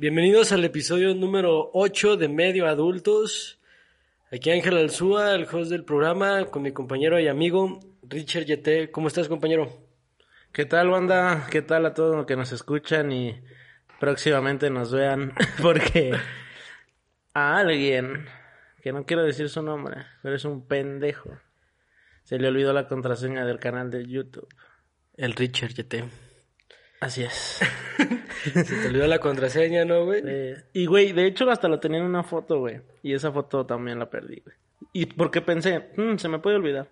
Bienvenidos al episodio número 8 de Medio Adultos. Aquí Ángel Alzúa, el host del programa, con mi compañero y amigo Richard Yete. ¿Cómo estás, compañero? ¿Qué tal, banda? ¿Qué tal a todos los que nos escuchan y próximamente nos vean? Porque a alguien, que no quiero decir su nombre, pero es un pendejo, se le olvidó la contraseña del canal de YouTube. El Richard Yete. Así es. Se te olvidó la contraseña, ¿no, güey? Eh, y, güey, de hecho hasta lo tenía en una foto, güey. Y esa foto también la perdí, güey. Y porque pensé, "Mm, se me puede olvidar.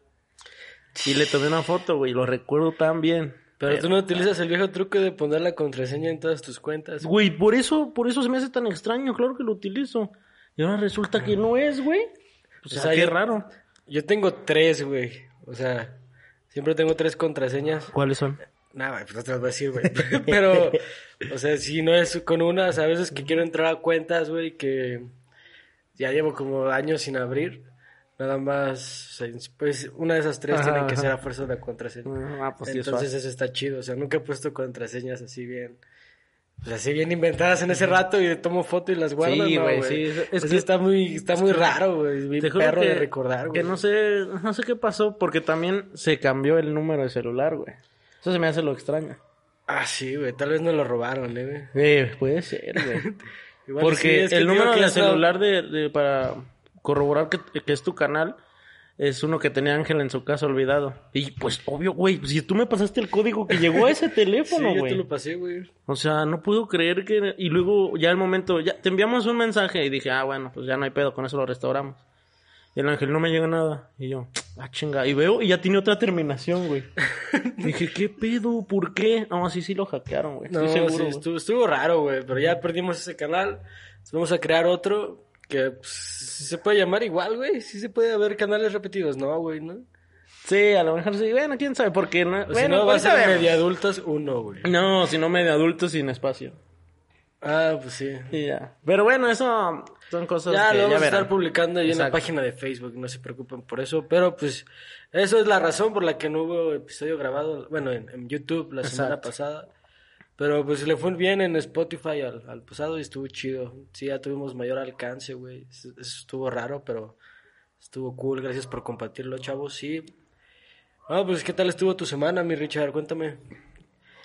Y le tomé una foto, güey, lo recuerdo tan bien. Pero tú no utilizas el viejo truco de poner la contraseña en todas tus cuentas. Güey, por eso, por eso se me hace tan extraño, claro que lo utilizo. Y ahora resulta que no es, güey. O sea, sea, qué yo- raro. Yo tengo tres, güey. O sea, siempre tengo tres contraseñas. ¿Cuáles son? Nada, pues no te las voy a decir, güey. Pero, o sea, si no es con unas, a veces que quiero entrar a cuentas, güey, que ya llevo como años sin abrir. Nada más, pues una de esas tres Ajá, tienen que ajá. ser a fuerza de la contraseña. Ah, pues sí, es Entonces eso está chido. O sea, nunca he puesto contraseñas así bien. Pues así bien inventadas en ese rato y tomo foto y las guardo. Sí, no, güey, sí, es- es Eso que- está muy, está muy raro, güey. Perro que, de recordar, güey. que no sé, no sé qué pasó, porque también se cambió el número de celular, güey. Eso se me hace lo extraño. Ah, sí, güey. Tal vez no lo robaron, eh, güey. Eh, puede ser, güey. Igual Porque sí, es que el número de celular de, de- para corroborar que, que es tu canal es uno que tenía Ángel en su casa olvidado. Y pues, obvio, güey, si tú me pasaste el código que llegó a ese Sí, teléfono, yo te güey. lo pasé, güey. O sea, no puedo creer que... Y luego ya el momento, ya te enviamos un mensaje y dije, ah, bueno, pues ya no hay pedo, con eso lo restauramos. Y el ángel no me llega nada. Y yo, ah, chinga. Y veo y ya tiene otra terminación, güey. dije, ¿qué pedo? ¿Por qué? No, sí, sí lo hackearon, güey. No, Estoy seguro. sí, estuvo, estuvo raro, güey. Pero ya perdimos ese canal. Vamos a crear otro que pues, se puede llamar igual, güey. Sí se puede haber canales repetidos, ¿no, güey? ¿No? Sí, a lo mejor sí. Bueno, quién sabe, porque no... O si bueno, no, va a ser media adultos uno, güey. No, si no medio adulto sin espacio. Ah, pues sí. Y ya. Pero bueno, eso son cosas Ya que lo vamos ya a estar publicando ahí en la página de Facebook, no se preocupen por eso. Pero pues, eso es la razón por la que no hubo episodio grabado, bueno, en, en YouTube la semana pasada. Pero pues le fue bien en Spotify al, al pasado y estuvo chido. Sí, ya tuvimos mayor alcance, güey. Eso estuvo raro, pero estuvo cool. Gracias por compartirlo, chavos. Sí. Ah, pues ¿qué tal estuvo tu semana, mi Richard? Cuéntame.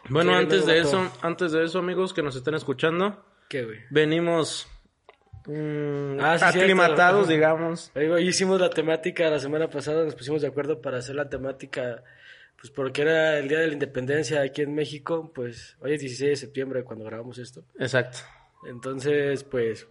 Bueno, antes de eso, antes de eso, amigos que nos están escuchando, ¿Qué, güey? venimos mm, Ah, sí, aclimatados, cierto. digamos. Hicimos la temática la semana pasada, nos pusimos de acuerdo para hacer la temática, pues porque era el Día de la Independencia aquí en México, pues hoy es 16 de septiembre cuando grabamos esto. Exacto. Entonces, pues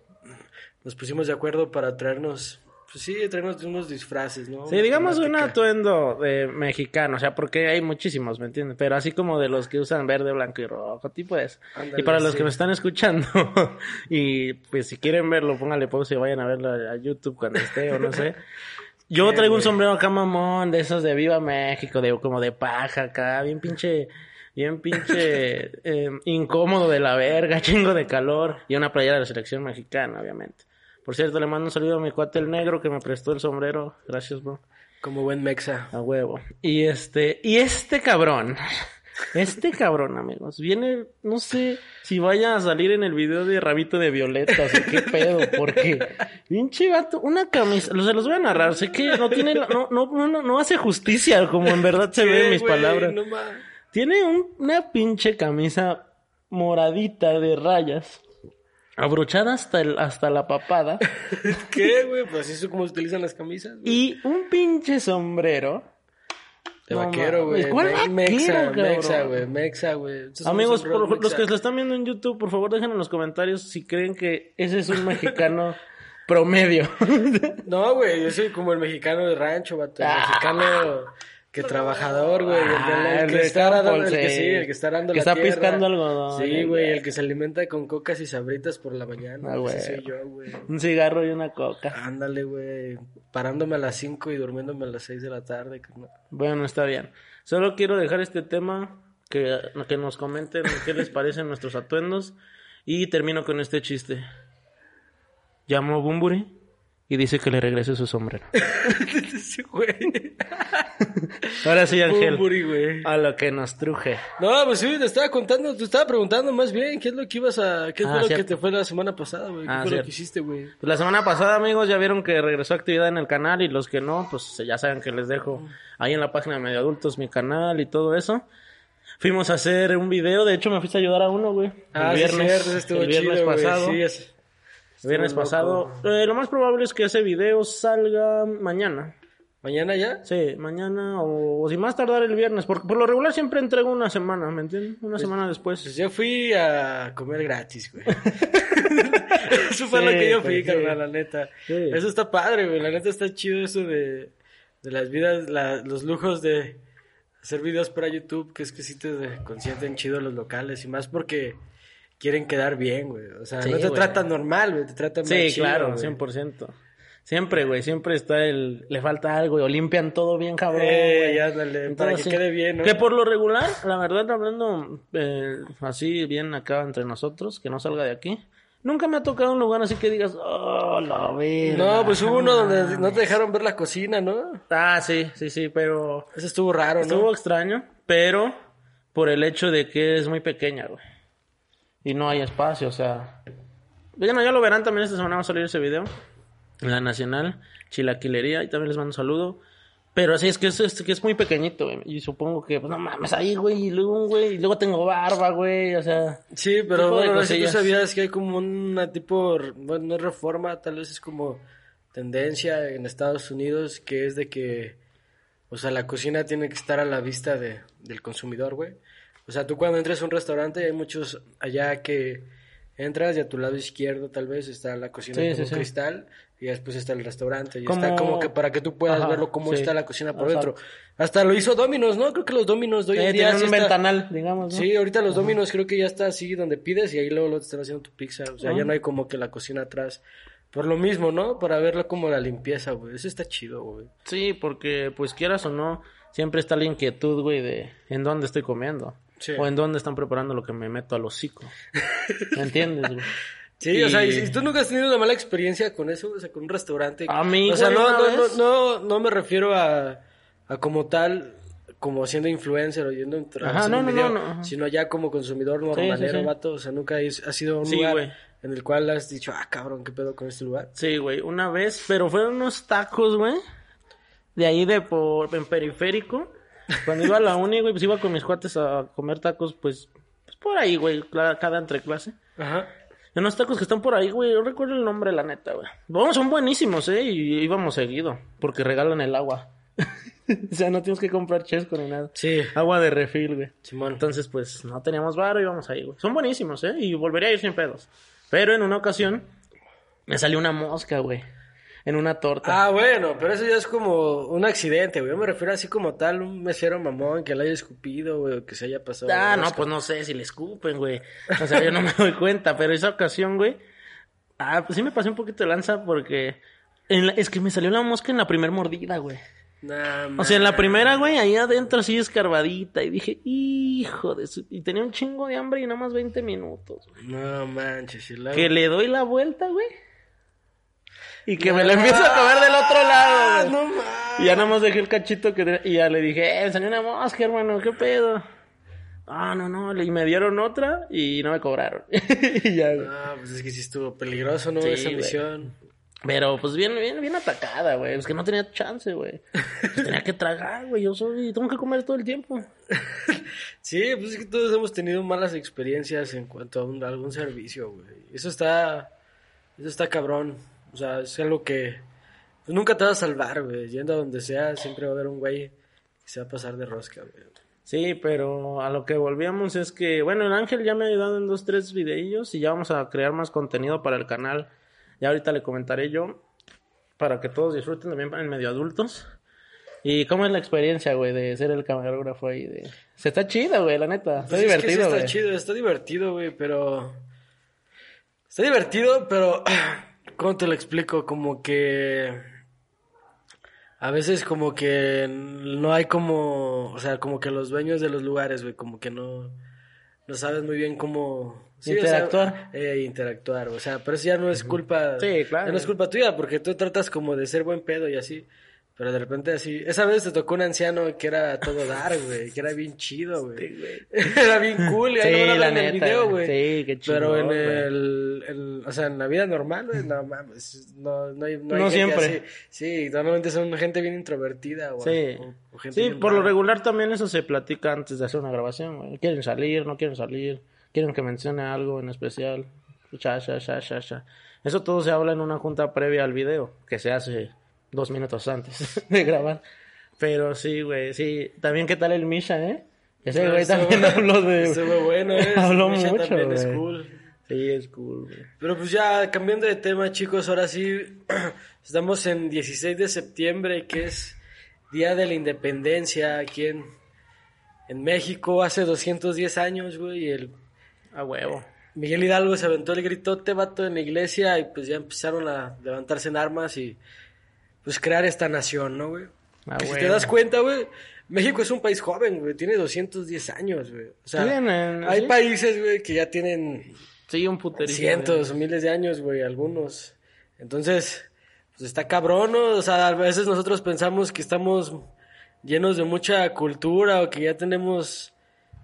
nos pusimos de acuerdo para traernos, pues sí, traernos unos disfraces, ¿no? Sí, digamos un atuendo de mexicano, o sea, porque hay muchísimos, ¿me entiendes? Pero así como de los que usan verde, blanco y rojo, tipo eso. Ándale, y para los sí. que me están escuchando, y pues si quieren verlo, póngale pausa y vayan a verlo a YouTube cuando esté o no sé. Yo traigo un sombrero acá mamón, de esos de Viva México, de como de paja acá, bien pinche, bien pinche eh, incómodo de la verga, chingo de calor, y una playera de la selección mexicana, obviamente. Por cierto, le mando un saludo a mi cuate el negro que me prestó el sombrero. Gracias, bro. Como buen mexa. A huevo. Y este, y este cabrón, este cabrón, amigos, viene, no sé si vaya a salir en el video de Rabito de Violeta, o sea, qué pedo, porque, pinche gato, una camisa, se los voy a narrar, sé que no tiene, no, no, no, no, hace justicia como en verdad se ve en mis palabras. no Tiene un- una pinche camisa moradita de rayas, abrochada hasta, el, hasta la papada, ¿Qué, güey? Pues así es como se utilizan las camisas. y un pinche sombrero. De No vaquero, güey. ¿cuál Me- vaquero, Mexa, cabrón? mexa, güey. Mexa, güey. Amigos, los que lo están viendo en YouTube, por favor dejen en los comentarios si creen que ese es un mexicano promedio. No, güey, yo soy como el mexicano de rancho, vato. El Ah. mexicano que trabajador, güey. el, del- Ah, el el que está campo, arando, el que sí. el que está arando Que la está tierra. piscando algodón, Sí, güey, el que se alimenta con cocas y sabritas por la mañana. Ah, güey. Ese soy yo, güey. un cigarro y una coca. Ándale, güey. Parándome a las 5 y durmiéndome a las 6 de la tarde. carnal. Bueno, está bien. Solo quiero dejar este tema, que, que nos comenten qué les parecen nuestros atuendos. Y termino con este chiste. Llamó Bumburi y dice que le regrese su sombrero. Ese güey. Ahora sí, Ángel. Bumburi, güey. A lo que nos truje. No, pues sí, te estaba contando, te estaba preguntando más bien qué es lo que ibas a, qué Ah, fue lo que te fue la semana pasada, güey, qué Ah, fue lo que hiciste, güey. Pues la semana pasada, amigos, ya vieron que regresó actividad en el canal y los que no, pues ya saben que les dejo ahí en la página de Medio Adultos mi canal y todo eso. Fuimos a hacer un video, de hecho me fuiste a ayudar a uno, güey. Ah, el sí, viernes, cierto, el viernes chido, pasado. sí, es- el viernes pasado. Eh, lo más probable es que ese video salga mañana. ¿Mañana ya? Sí, mañana o, o si más tardar el viernes, porque por lo regular siempre entrego una semana, ¿me entiendes? Una semana después. Pues yo fui a comer gratis, güey. eso fue Sí, lo que yo pues, fui, sí. carnal, la neta. Sí. Eso está padre, güey. La neta está chido eso de, de las vidas, la- los lujos de hacer videos para YouTube, que es que sí te consienten chido los locales y más porque quieren quedar bien, güey. O sea, Sí, no te güey. tratan normal, güey, te tratan Sí, más chido, claro, güey. 100%. Siempre, güey, siempre está el... Le falta algo, güey, o limpian todo bien, cabrón, Eh, güey. ándale, Entonces, para que sí. quede bien, ¿no? Que por lo regular, la verdad, hablando eh, así bien acá entre nosotros, que no salga de aquí, nunca me ha tocado un lugar así que digas, oh, la verga. No, pues hubo uno donde no te dejaron ver la cocina, ¿no? Ah, sí, sí, sí, pero... Eso estuvo raro, ¿no? Estuvo extraño, pero por el hecho de que es muy pequeña, güey. Y no hay espacio, o sea... Bueno, ya lo verán también esta semana va a salir ese video. En la Nacional, Chilaquilería, y también les mando un saludo. Pero sí, es que es, es que es muy pequeñito, güey. Y supongo que, pues no mames, ahí, güey, y luego, güey, y luego tengo barba, güey, o sea... Sí, pero bueno, no sé si tú sabías que hay como una tipo, bueno, no es reforma, tal vez es como tendencia en Estados Unidos, que es de que, o sea, la cocina tiene que estar a la vista de, del consumidor, güey. O sea, tú cuando entras a un restaurante, hay muchos allá que entras y a tu lado izquierdo tal vez está la cocina Sí, sí. cristal y después está el restaurante y Como- está como que para que tú puedas Ajá, verlo cómo está la cocina por Exacto. dentro. Hasta lo hizo Domino's, ¿no? Creo que los Domino's de hoy en día tienen sí un está- ventanal, digamos, ¿no? Sí, ahorita los Domino's creo que ya está así donde pides y ahí luego lo te están haciendo tu pizza. O sea, ya no hay como que la cocina atrás. Por lo mismo, ¿no? Para verlo como la limpieza, güey. Eso está chido, güey. Sí, porque, pues quieras o no, siempre está la inquietud, güey, de en dónde estoy comiendo. Sí. O en dónde están preparando lo que me meto al hocico. ¿Me entiendes, güey? Sí, o sea, Y- tú nunca has tenido una mala experiencia con eso, o sea, con un restaurante. A mí, O sea, no, no, no, no, no me refiero a, a como tal, como siendo influencer o yendo a Ajá, no, un no, video, no, no, sino ya como consumidor sí, normalero, sí. vato. O sea, nunca has- ha sido un lugar en el cual has dicho, ah, cabrón, ¿qué pedo con este lugar? Sí, güey, una vez, pero fueron unos tacos, güey. De ahí de por, en periférico. Cuando iba a la uni, güey, pues iba con mis cuates a comer tacos, pues, pues por ahí, güey, cada entre clase. Ajá. Y unos tacos que están por ahí, güey, no recuerdo el nombre, la neta, güey. Vamos, son buenísimos, eh, y íbamos seguido, porque regalan el agua. o sea, no tienes que comprar chesco ni nada. Sí, Agua de refil, güey. Simón. Entonces, pues, no teníamos varo y íbamos ahí, güey. Son buenísimos, ¿eh? Y volvería a ir sin pedos. Pero en una ocasión me salió una mosca, güey. En una torta. Ah, bueno, pero eso ya es como un accidente, güey. Yo me refiero así como tal, un mesero mamón que le haya escupido, güey, o que se haya pasado. Ah, no, pues no sé si le escupen, güey. O sea, yo no me doy cuenta, pero esa ocasión, güey. Ah, pues sí me pasé un poquito de lanza porque. en la- es que me salió la mosca en la primer mordida, güey. Nah, O sea, en la primera, güey, ahí adentro así escarbadita. Y dije, hijo de su. Y tenía un chingo de hambre y nada más 20 minutos, güey. No manches, luego- Que le doy la vuelta, güey. Y que me la empiezo a comer del otro lado. No mames. Y ya nada más dejé el cachito que... Y ya le dije, eh, salió una mosca, hermano, ¿qué pedo? Ah, no, no, y me dieron otra y no me cobraron. y ya. Ah, pues es que sí estuvo peligroso, ¿no? Sí, Esa güey. misión. Pero pues bien, bien, bien atacada, güey. Es que no tenía chance, güey. Pues, tenía que tragar, güey. Yo soy, tengo que comer todo el tiempo. Sí, pues es que todos hemos tenido malas experiencias en cuanto a, un- a algún servicio, güey. Eso está, eso está cabrón. O sea, es algo que pues, nunca te va a salvar, güey. Yendo a donde sea, siempre va a haber un güey que se va a pasar de rosca, güey. Sí, pero a lo que volvíamos es que, bueno, el Ángel ya me ha ayudado en dos, tres videillos y ya vamos a crear más contenido para el canal. Ya ahorita le comentaré yo para que todos disfruten también en medio adultos. ¿Y cómo es la experiencia, güey, de ser el camarógrafo ahí? De... Se está chido, güey, la neta. Está Pues es que sí divertido, está güey. chido, está divertido, güey, pero... Está divertido, pero... ¿Cómo te lo explico? Como que... A veces como que no hay como... O sea, como que los dueños de los lugares, güey, como que no... No sabes muy bien cómo... o sea, Interactuar. eh, interactuar, o sea, pero eso ya no es culpa... Sí, claro. ya no es culpa tuya, porque tú tratas como de ser buen pedo y así... Pero de repente así, esa vez te tocó un anciano que era todo dar, güey, que era bien chido, güey. era bien cool, y ahí Sí, graban la en el video, güey. Sí, qué Pero en el, el- o sea, en la vida normal, güey, no mames, no, no hay, no hay No gente siempre. así. Sí, normalmente son gente bien introvertida, güey. Sí, o- o gente sí por lo regular también eso se platica antes de hacer una grabación, güey. Quieren salir, no quieren salir, quieren que mencione algo en especial. Cha, cha, cha, cha, cha. Eso todo se habla en una junta previa al video, que se hace dos minutos antes de grabar. Pero sí, güey, sí. También, ¿qué tal el Misha, eh? Ese güey también habló de... Bueno, eh. habló Misha mucho, también es cool. Sí, es cool, güey. Pero pues ya, cambiando de tema, chicos, ahora sí, estamos en 16 de septiembre, que es Día de la Independencia aquí en, en México, hace 210 años, güey, y el A huevo. Miguel Hidalgo se aventó el gritote, vato, en la iglesia, y pues ya empezaron a levantarse en armas y pues crear esta nación, ¿no, güey? A Que si te das cuenta, güey, México es un país joven, güey, tiene 210 años, güey. O sea, Tienen, hay sí. países, güey, que ya tienen Sí, un puterísimo. cientos miles de años, güey, algunos. Entonces, pues está cabrón, ¿no? O sea, a veces nosotros pensamos que estamos llenos de mucha cultura o que ya tenemos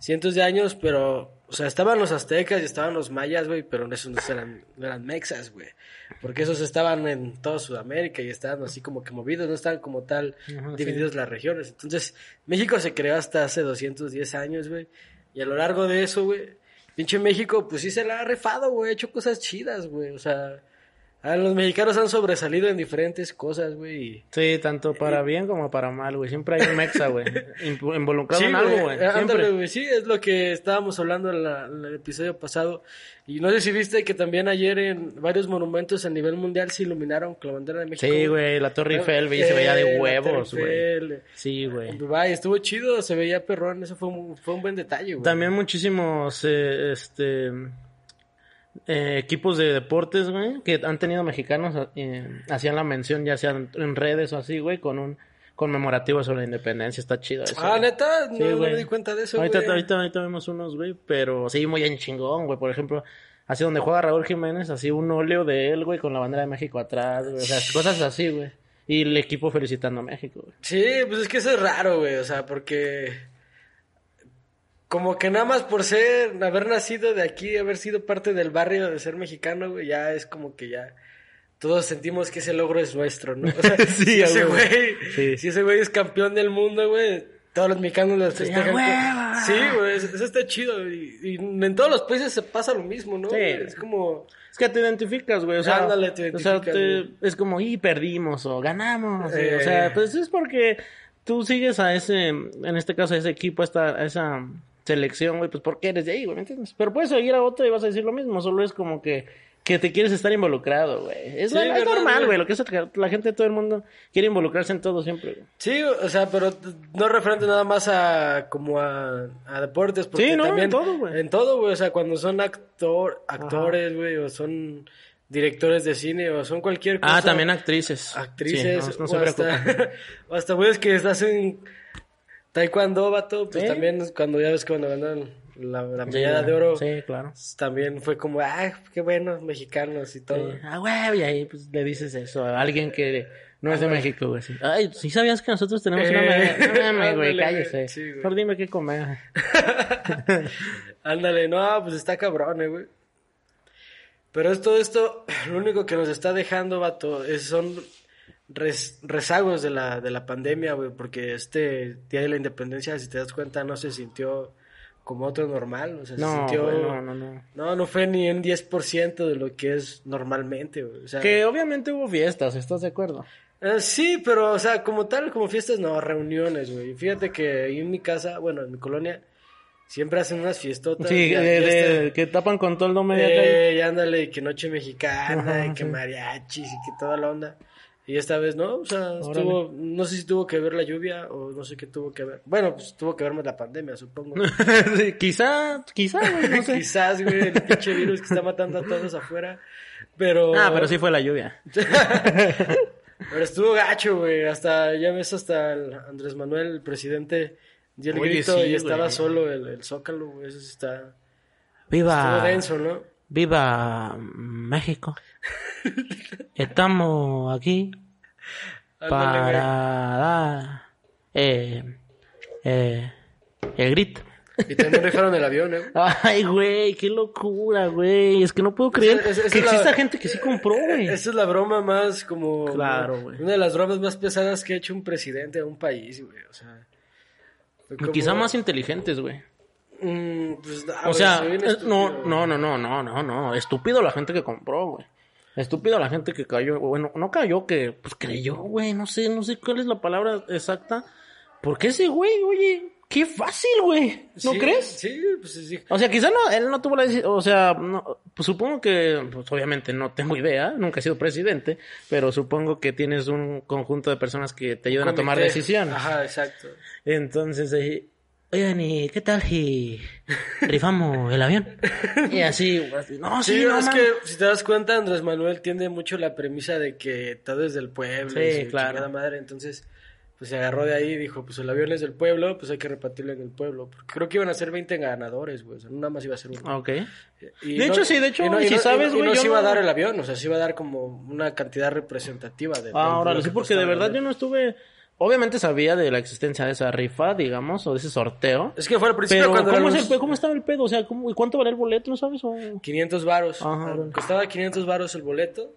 cientos de años, pero, o sea, estaban los aztecas y estaban los mayas, güey, pero esos no eran, no eran mexas, güey. Porque esos estaban en toda Sudamérica y estaban así como que movidos, no estaban como tal Ajá, divididos las regiones. Entonces, México se creó hasta hace 210 años, güey. Y a lo largo de eso, güey, pinche México, pues sí se la ha refado, güey, ha hecho cosas chidas, güey. O sea, a los mexicanos han sobresalido en diferentes cosas, güey. Sí, tanto para bien como para mal, güey. Siempre hay un mexa, güey. Inv- Involucrado en algo, güey. eh, ándale, Siempre. güey, sí, es lo que estábamos hablando en, la- en el episodio pasado. Y no sé si viste que también ayer en varios monumentos a nivel mundial se iluminaron con la bandera de México. Sí, güey. La Torre Eiffel, güey, se veía Eh, de huevos, güey. Sí, güey. Dubái estuvo chido, se veía perrón, eso fue un, fue un buen detalle, güey. También muchísimos, eh, este... eh, equipos de deportes, güey, que han tenido mexicanos, eh, hacían la mención ya sean en redes o así, güey, con un conmemorativo sobre la independencia. Está chido eso. Ah, neta, no, Sí, no güey. me di cuenta de eso, ahorita, güey. ahorita, ahorita vemos unos, güey, pero sí, muy en chingón, güey. Por ejemplo, así donde juega Raúl Jiménez, así un óleo de él, güey, con la bandera de México atrás, güey. O sea, cosas así, güey. Y el equipo felicitando a México, güey. Sí, pues es que eso es raro, güey, o sea, porque como que nada más por ser, haber nacido de aquí, haber sido parte del barrio, de ser mexicano, güey, ya es como que ya todos sentimos que ese logro es nuestro, ¿no? O sea, Sí, si ese güey, Sí. si ese güey es campeón del mundo, güey, todos los mexicanos lo festejan. Sí, güey, eso, está chido, y, y en todos los países se pasa lo mismo, ¿no? Sí. Es como... Es que te identificas, güey. O sea, Ándale, te o sea, identificas, te- es como, y perdimos o ganamos. Eh. O sea, pues es porque tú sigues a ese, en este caso, a ese equipo, a esta, a esa selección, güey, pues porque eres de ahí, güey, ¿me entiendes? Pero puedes seguir a otro y vas a decir lo mismo, solo es como que, que te quieres estar involucrado, güey. Es, Sí, normal, güey. lo que es la gente de todo el mundo quiere involucrarse en todo siempre, güey. Sí, o sea, pero no referente nada más a como a, a deportes, porque Sí, no, en también todo, güey. En todo, güey, o sea, cuando son actor, actores, güey, o son directores de cine o son cualquier cosa. Ah, también actrices. actrices, Sí, no, no o hasta, o hasta güeyes que hacen taekwondo, vato, pues también cuando ya ves que cuando ganan la, la medalla de oro, Sí, claro. también fue como, ah, qué buenos mexicanos y todo. Sí. Ah, güey, y ahí pues le dices eso a alguien que no es de México, güey. sí. Ay, ¿sí sabías que nosotros tenemos una Eh, medalla? No mames, güey, cállese. sí, güey. Mejor dime qué comer. Ándale, no, pues está cabrón, eh, güey. Pero es todo esto, lo único que nos está dejando, vato, es, son res- rezagos de la, de la pandemia, güey, porque este Día de la Independencia, si te das cuenta, no se sintió como otro normal, o sea, se No, sintió... güey, no, no, no. No, no fue ni un 10% de lo que es normalmente, güey. O sea, Que obviamente hubo fiestas, ¿estás de acuerdo? eh, sí, pero, o sea, como tal, como fiestas, no, reuniones, güey. Fíjate que en mi casa, bueno, en mi colonia, siempre hacen unas fiestotas. Sí, de, de- que tapan con todo el nombre de. Eh, y ándale, y que noche mexicana, Ajá, y que sí. mariachis, y que toda la onda. Y esta vez no, o sea, estuvo, no sé si tuvo que ver la lluvia o no sé qué tuvo que ver. Bueno, pues tuvo que ver más la pandemia, supongo. Sí, quizá, quizá, güey, no sé. Quizás, güey, el pinche virus que está matando a todos afuera. Pero. Ah, pero sí fue la lluvia. Pero estuvo gacho, güey. Hasta, ya ves, hasta el Andrés Manuel, el presidente, dio el Oye, grito sí, y estaba güey. solo el, el Zócalo, güey. Eso sí está. Estuvo Viva, denso, ¿no? viva México. Estamos aquí para dar eh, eh, el grito. Y también rifaron el avión, ¿eh? Ay, güey, qué locura, güey. Es que no puedo creer que la- exista gente que sí compró, güey. Esa es la broma más como... Claro, güey. Una de las bromas más pesadas que ha hecho un presidente de un país, güey. O sea... como- Quizá más inteligentes, güey. Mm, pues, ah, O sea, no, no, no, no, no, no, no. Estúpido la gente que compró, güey. Estúpido la gente que cayó. Bueno, no cayó, que pues creyó, güey. No sé, no sé cuál es la palabra exacta. Porque ese güey, oye, qué fácil, güey. ¿No Sí, crees? Sí, pues sí. O sea, quizá no, él no tuvo la decisión, o sea, no, pues supongo que, pues obviamente no tengo idea, nunca he sido presidente, pero supongo que tienes un conjunto de personas que te ayudan a tomar decisiones. Ajá, exacto. Entonces, eh, oigan, ¿y qué tal si rifamos el avión? Y así, no, sí, Sí, no, es man. que si te das cuenta, Andrés Manuel tiende mucho la premisa de que todo es del pueblo. Sí, y claro. madre, entonces, pues se agarró de ahí y dijo, pues el avión es del pueblo, pues hay que repartirlo en el pueblo. Porque creo que iban a ser 20 ganadores, güey. O sea, no nada más iba a ser uno. Ok. Y De hecho, sí, de hecho, y si sabes, y güey, no se iba a no- dar el avión, o sea, se iba a dar como una cantidad representativa de. Ah, lo sí, que porque de verdad yo no estuve, obviamente sabía de la existencia de esa rifa, digamos, o de ese sorteo. Es que fue al principio Pero, cuando ¿cómo, eran es el ¿cómo estaba el pedo? O sea, ¿cómo, ¿y cuánto valía el boleto, no sabes? O... 500 varos. Costaba 500 varos el boleto.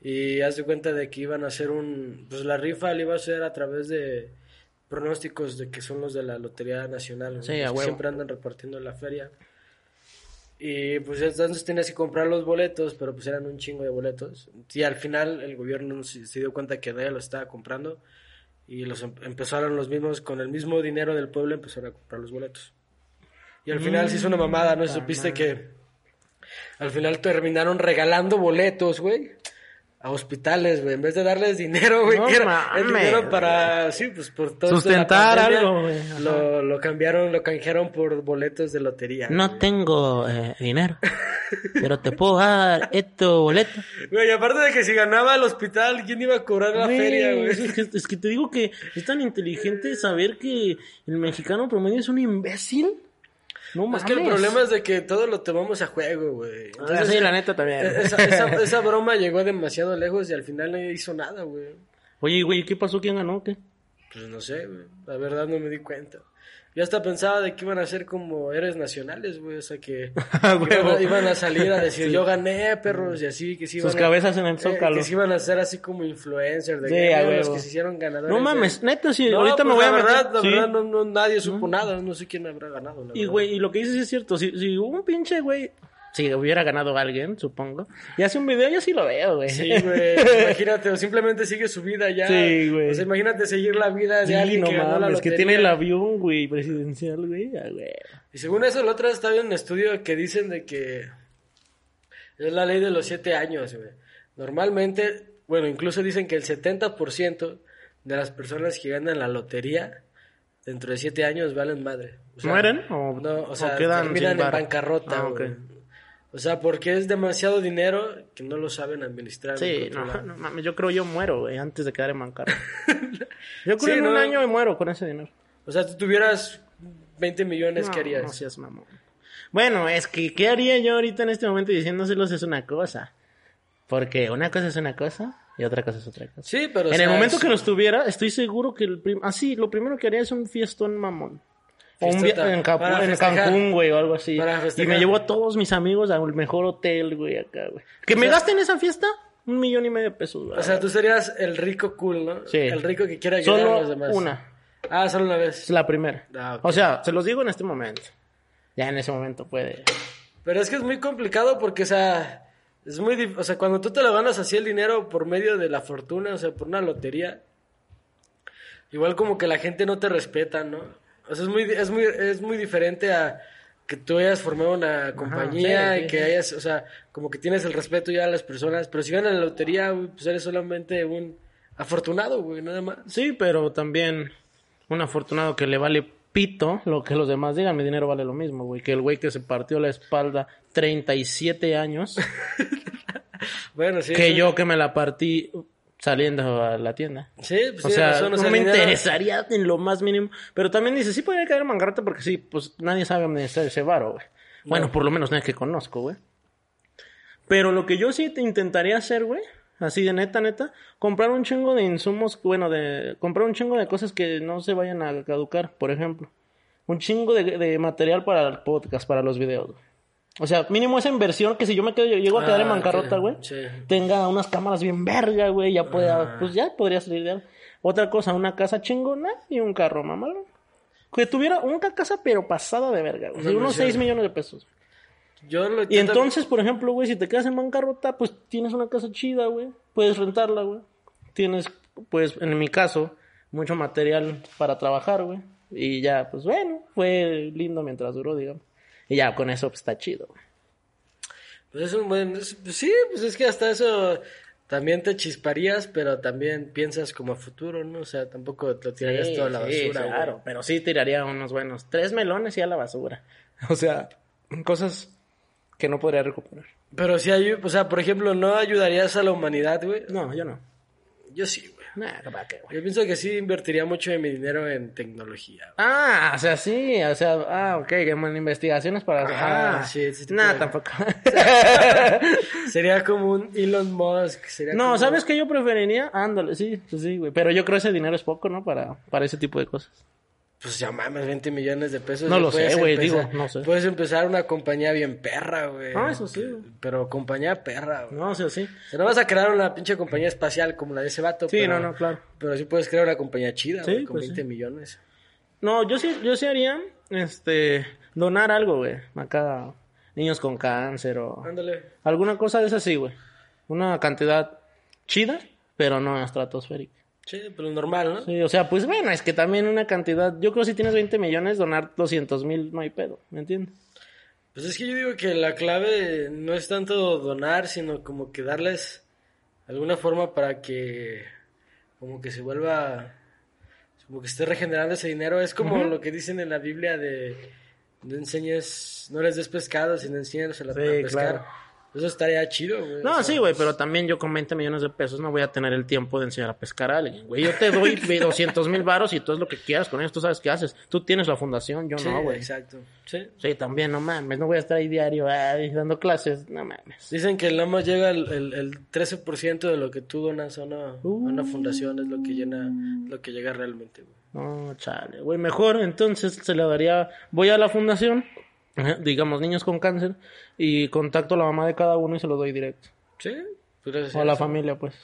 Y haz de cuenta de que iban a hacer un... Pues la rifa la iba a hacer a través de pronósticos de que son los de la Lotería Nacional. ¿no? Sí, Los a que huevo. Siempre andan repartiendo en la feria. Y pues entonces tenías que comprar los boletos, pero pues eran un chingo de boletos. Y al final el gobierno se, dio cuenta que nadie los estaba comprando. Y los em- empezaron los mismos, con el mismo dinero del pueblo, empezaron a comprar los boletos. Y al final se hizo una mamada, ¿no? Supiste que al final terminaron regalando boletos, güey. A hospitales, güey. En vez de darles dinero, güey. No que era el dinero para, sí, pues por todo Sustentar pandemia, algo, güey. Lo, lo cambiaron, lo canjearon por boletos de lotería. No güey. tengo eh, dinero, pero te puedo dar estos boletos. Güey, aparte de que si ganaba el hospital, ¿quién iba a cobrar la Güey, feria, güey? Es que, es que te digo que es tan inteligente saber que el mexicano promedio es un imbécil. No mames. Es que el problema es de que todo lo tomamos a juego, güey. Ah, sí, la neta también. Esa, esa, esa broma llegó demasiado lejos y al final no hizo nada, güey. Oye, güey, ¿qué pasó? ¿Quién ganó? ¿Qué? Pues no sé, güey. La verdad no me di cuenta. Yo hasta pensaba de que iban a ser como héroes nacionales, güey. O sea que iban, a, iban a salir a decir yo gané, perros, y así. Que sí Sus iban a- cabezas en el eh, zócalo. que se iban a hacer así como influencers de Sí, que, a "Miren los que se hicieron ganadores. No de-". mames, neta, sí, No, ahorita me pues, voy a la meter. verdad, la sí. verdad no, no, nadie supo nada. No sé quién habrá ganado. la Y güey, y lo que dices es cierto. Si, si hubo un pinche güey, si hubiera ganado alguien, supongo, y hace un video, yo sí lo veo, güey. Sí, güey, imagínate, o simplemente sigue su vida ya. Sí, güey. O sea, imagínate seguir la vida de Sí, alguien no que ganó la que tiene el avión, güey, presidencial, güey. Ah, güey. Y según eso, la otra vez estaba en un estudio que dicen de que es la ley de los siete años, güey. Normalmente, bueno, incluso dicen que el 70% de las personas que ganan la lotería dentro de siete años valen madre. O sea, ¿Mueren? ¿O, No, o sea, quedan terminan en bancarrota, Ah, güey. O sea, porque es demasiado dinero que no lo saben administrar. ni Sí, no, no mames, yo creo yo muero, güey, antes de quedar en bancarrota. Yo creo Sí, en un año me muero con ese dinero. O sea, si tuvieras 20 millones, No, ¿qué harías? no seas mamón. Bueno, es que, ¿qué haría yo ahorita en este momento diciéndoselos es una cosa? Porque una cosa es una cosa y otra cosa es otra cosa. Sí, pero... o en sea, el momento es- que los tuviera, estoy seguro que el prim- ah, sí, lo primero que haría es un fiestón mamón. Un viaje en, festejar. Cancún, güey, o algo así. Y me llevo a todos mis amigos al mejor hotel, güey, acá, güey. Que me gasten esa fiesta un millón y medio de pesos, güey. O sea, tú serías el rico cool, ¿no? Sí. El rico que quiere ayudar a los Solo demás. una. Ah, solo una vez. La primera. Ah. O sea, se los digo en este momento. Ya en ese momento puede. Pero es que es muy complicado porque, o sea, es muy... O sea, cuando tú te lo ganas así el dinero por medio de la fortuna, o sea, por una lotería, igual como que la gente no te respeta, ¿no? O sea, es muy, es muy, es muy diferente a que tú hayas formado una compañía sí, y sí, que sí. hayas, o sea, como que tienes el respeto ya a las personas, pero si ganas la lotería, güey, pues eres solamente un afortunado, güey, nada más. Sí, pero también un afortunado que le vale pito lo que los demás digan. Mi dinero vale lo mismo, güey. Que el güey que se partió la espalda 37 años. Bueno, sí. que yo que me la partí saliendo a la tienda. Sí, pues O tienes sea, razón, no sea, me dinero- interesaría en lo más mínimo. Pero también dice, sí podría caer bancarrota porque sí, pues nadie sabe administrar ese varo, güey. Bueno, No. por lo menos nadie que conozco, güey. Pero lo que yo sí te intentaría hacer, güey, así de neta, neta, comprar un chingo de insumos, bueno, de comprar un chingo de cosas que no se vayan a caducar, por ejemplo. Un chingo de, de material para el podcast, para los videos. güey. O sea, mínimo esa inversión que si yo me quedo, yo llego a quedar en Ah, bancarrota, ok, güey, sí. tenga unas cámaras bien verga, güey, ya pueda, Ah. pues ya podría salir de algo. Otra cosa, una casa chingona y un carro, mamalón. Que tuviera una casa pero pasada de verga, güey. Unos mansión. 6 millones de pesos. Yo lo Y entonces, por ejemplo, güey, si te quedas en bancarrota, pues tienes una casa chida, güey. Puedes rentarla, güey. Tienes, pues, en mi caso, mucho material para trabajar, güey. Y ya, pues bueno, fue lindo mientras duró, digamos. Y ya con eso pues, está chido. Pues es un buen... es- pues sí, pues es que hasta eso también te chisparías, pero también piensas como a futuro, ¿no? O sea, tampoco lo tirarías Sí, todo a la sí, basura, güey. claro. Pero sí tiraría unos buenos tres melones y a la basura. O sea, cosas que no podría recuperar. Pero si hay... O sea, por ejemplo, ¿no ayudarías a la humanidad, güey? No, yo no. Yo sí, güey. Nah, ¿para qué, güey? Yo pienso que sí invertiría mucho de mi dinero en tecnología. güey. Ah, o sea, sí, o sea, ah, ok, como en investigaciones para... Ajá, ah, sí, ese tipo Nah, de- tampoco. Sería como un Elon Musk. Sería no, ¿sabes qué yo preferiría? Ándale, sí, pues sí, güey. Pero yo creo que ese dinero es poco, ¿no? Para, para ese tipo de cosas. Pues ya mames, 20 millones de pesos. No lo sé, güey, digo, no sé. Puedes empezar una compañía bien perra, güey. Ah, eso sí, güey. Pero compañía perra, güey. No, o sea, sí. O sea, no vas a crear una pinche compañía espacial como la de ese vato. Sí, pero, no, no, claro. Pero sí puedes crear una compañía chida, Sí, güey, con pues 20 sí. millones. No, yo sí, yo sí haría, este, donar algo, güey. Acá, niños con cáncer o Ándale. alguna cosa de esa sí, güey. Una cantidad chida, pero no estratosférica. Sí, pero normal, ¿no? Sí, o sea, pues bueno, es que también una cantidad, yo creo que si tienes 20 millones, donar 200 mil no hay pedo, ¿me entiendes? Pues es que yo digo que la clave no es tanto donar, sino como que darles alguna forma para que como que se vuelva como que esté regenerando ese dinero. Es como lo que dicen en la Biblia de no enseñes, no les des pescado, sino enséñalos a, la- Sí, a pescar. claro. Eso estaría chido, güey. No, O sea, sí, güey, pero también yo con 20 millones de pesos no voy a tener el tiempo de enseñar a pescar a alguien, güey. Yo te doy 200 mil varos y tú es lo que quieras con ellos, tú sabes qué haces. Tú tienes la fundación, yo Sí, no, güey. exacto. Sí. Sí, también, no mames, no voy a estar ahí diario ay, dando clases, no mames. Dicen que nada más llega el, el, el 13% de lo que tú donas a una, a una fundación, es lo que llena, lo que llega realmente, güey. No, chale, güey, mejor entonces se le daría, voy a la fundación, digamos niños con cáncer, y contacto a la mamá de cada uno y se lo doy directo. Sí, podrías O hacer a la eso. familia, pues.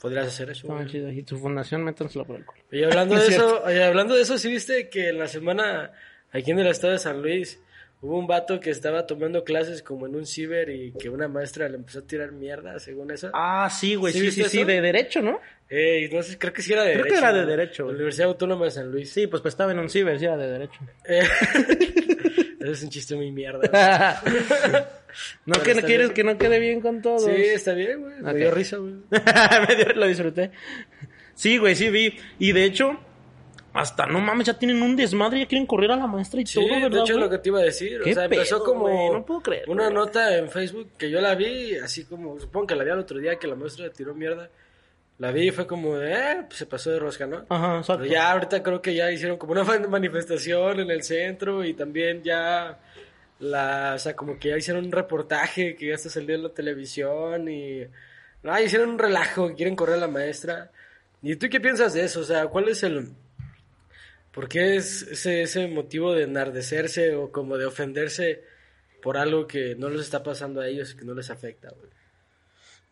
Podrías hacer eso, Está chido. Y tu fundación, métanselo por el culo. Y hablando de Es eso, oye, hablando de eso, ¿sí viste que en la semana aquí en el estado de San Luis hubo un vato que estaba tomando clases como en un ciber y que una maestra le empezó a tirar mierda, según eso? Ah, sí, güey, ¿Sí sí, sí, sí, de derecho, ¿no? Eh, no sé, creo que sí era de Creo que derecho. era de ¿no? derecho, güey. Universidad Autónoma de San Luis. Sí, pues, pues estaba en un ciber, sí, era de derecho. Eh, Ese es un chiste muy mierda. no que no quieres bien. que no quede bien con todos. Sí, está bien, güey. Me dio risa, güey. Me dio- lo disfruté. Sí, güey, sí vi. Y de hecho, hasta no mames, ya tienen un desmadre, ya quieren correr a la maestra y Sí, todo, ¿verdad? de hecho es güey? lo que te iba a decir. O ¿Qué sea, empezó pedo, como güey? No puedo creer, una güey. nota en Facebook que yo la vi, así como, supongo que la vi al otro día que la maestra le tiró mierda. La vi y fue como de, eh, pues se pasó de rosca, ¿no? Ajá, exacto. Pero ya ahorita creo que ya hicieron como una manifestación en el centro y también ya la, o sea, como que ya hicieron un reportaje que ya está saliendo en la televisión y no, hicieron un relajo, quieren correr a la maestra. ¿Y tú qué piensas de eso? O sea, ¿cuál es el ¿Por qué es ese, ese motivo de enardecerse o como de ofenderse por algo que no les está pasando a ellos y que no les afecta, güey?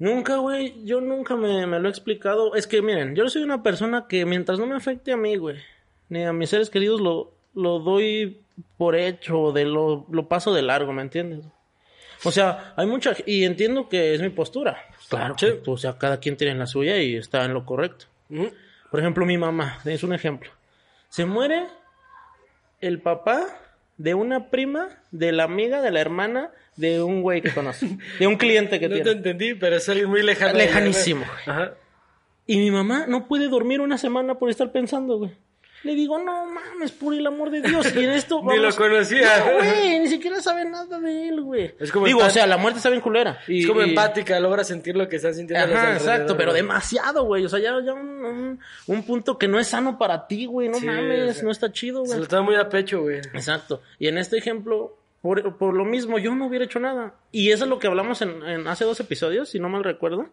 Nunca, güey, yo nunca me, me lo he explicado. Es que, miren, yo soy una persona que mientras no me afecte a mí, güey, ni a mis seres queridos, lo, lo doy por hecho, de lo, lo paso de largo, ¿me entiendes? O sea, hay mucha... Y entiendo que es mi postura. Claro, Sí. o sea, cada quien tiene la suya y está en lo correcto. Por ejemplo, mi mamá, es un ejemplo. Se muere el papá de una prima, de la amiga, de la hermana, de un güey que conoce, de un cliente que No te tiene. entendí, pero es alguien muy lejano. Lejanísimo, Ajá. Y mi mamá no puede dormir una semana por estar pensando, güey. Le digo, no mames, por el amor de Dios. Y en esto. Ni lo conocía. No, güey, ni siquiera sabe nada de él, güey. Es como Digo, o sea, la muerte está bien culera. Y, Es como y- empática, logra sentir lo que están sintiendo. Ajá, exacto, pero demasiado, güey. O sea, ya, ya un, un- un punto que no es sano para ti, güey. No Sí, mames, o sea, no está chido, Se güey. lo toma muy a pecho, güey. Exacto. Y en este ejemplo, por, por lo mismo, yo no hubiera hecho nada. Y eso es lo que hablamos en, en hace dos episodios, si no mal recuerdo.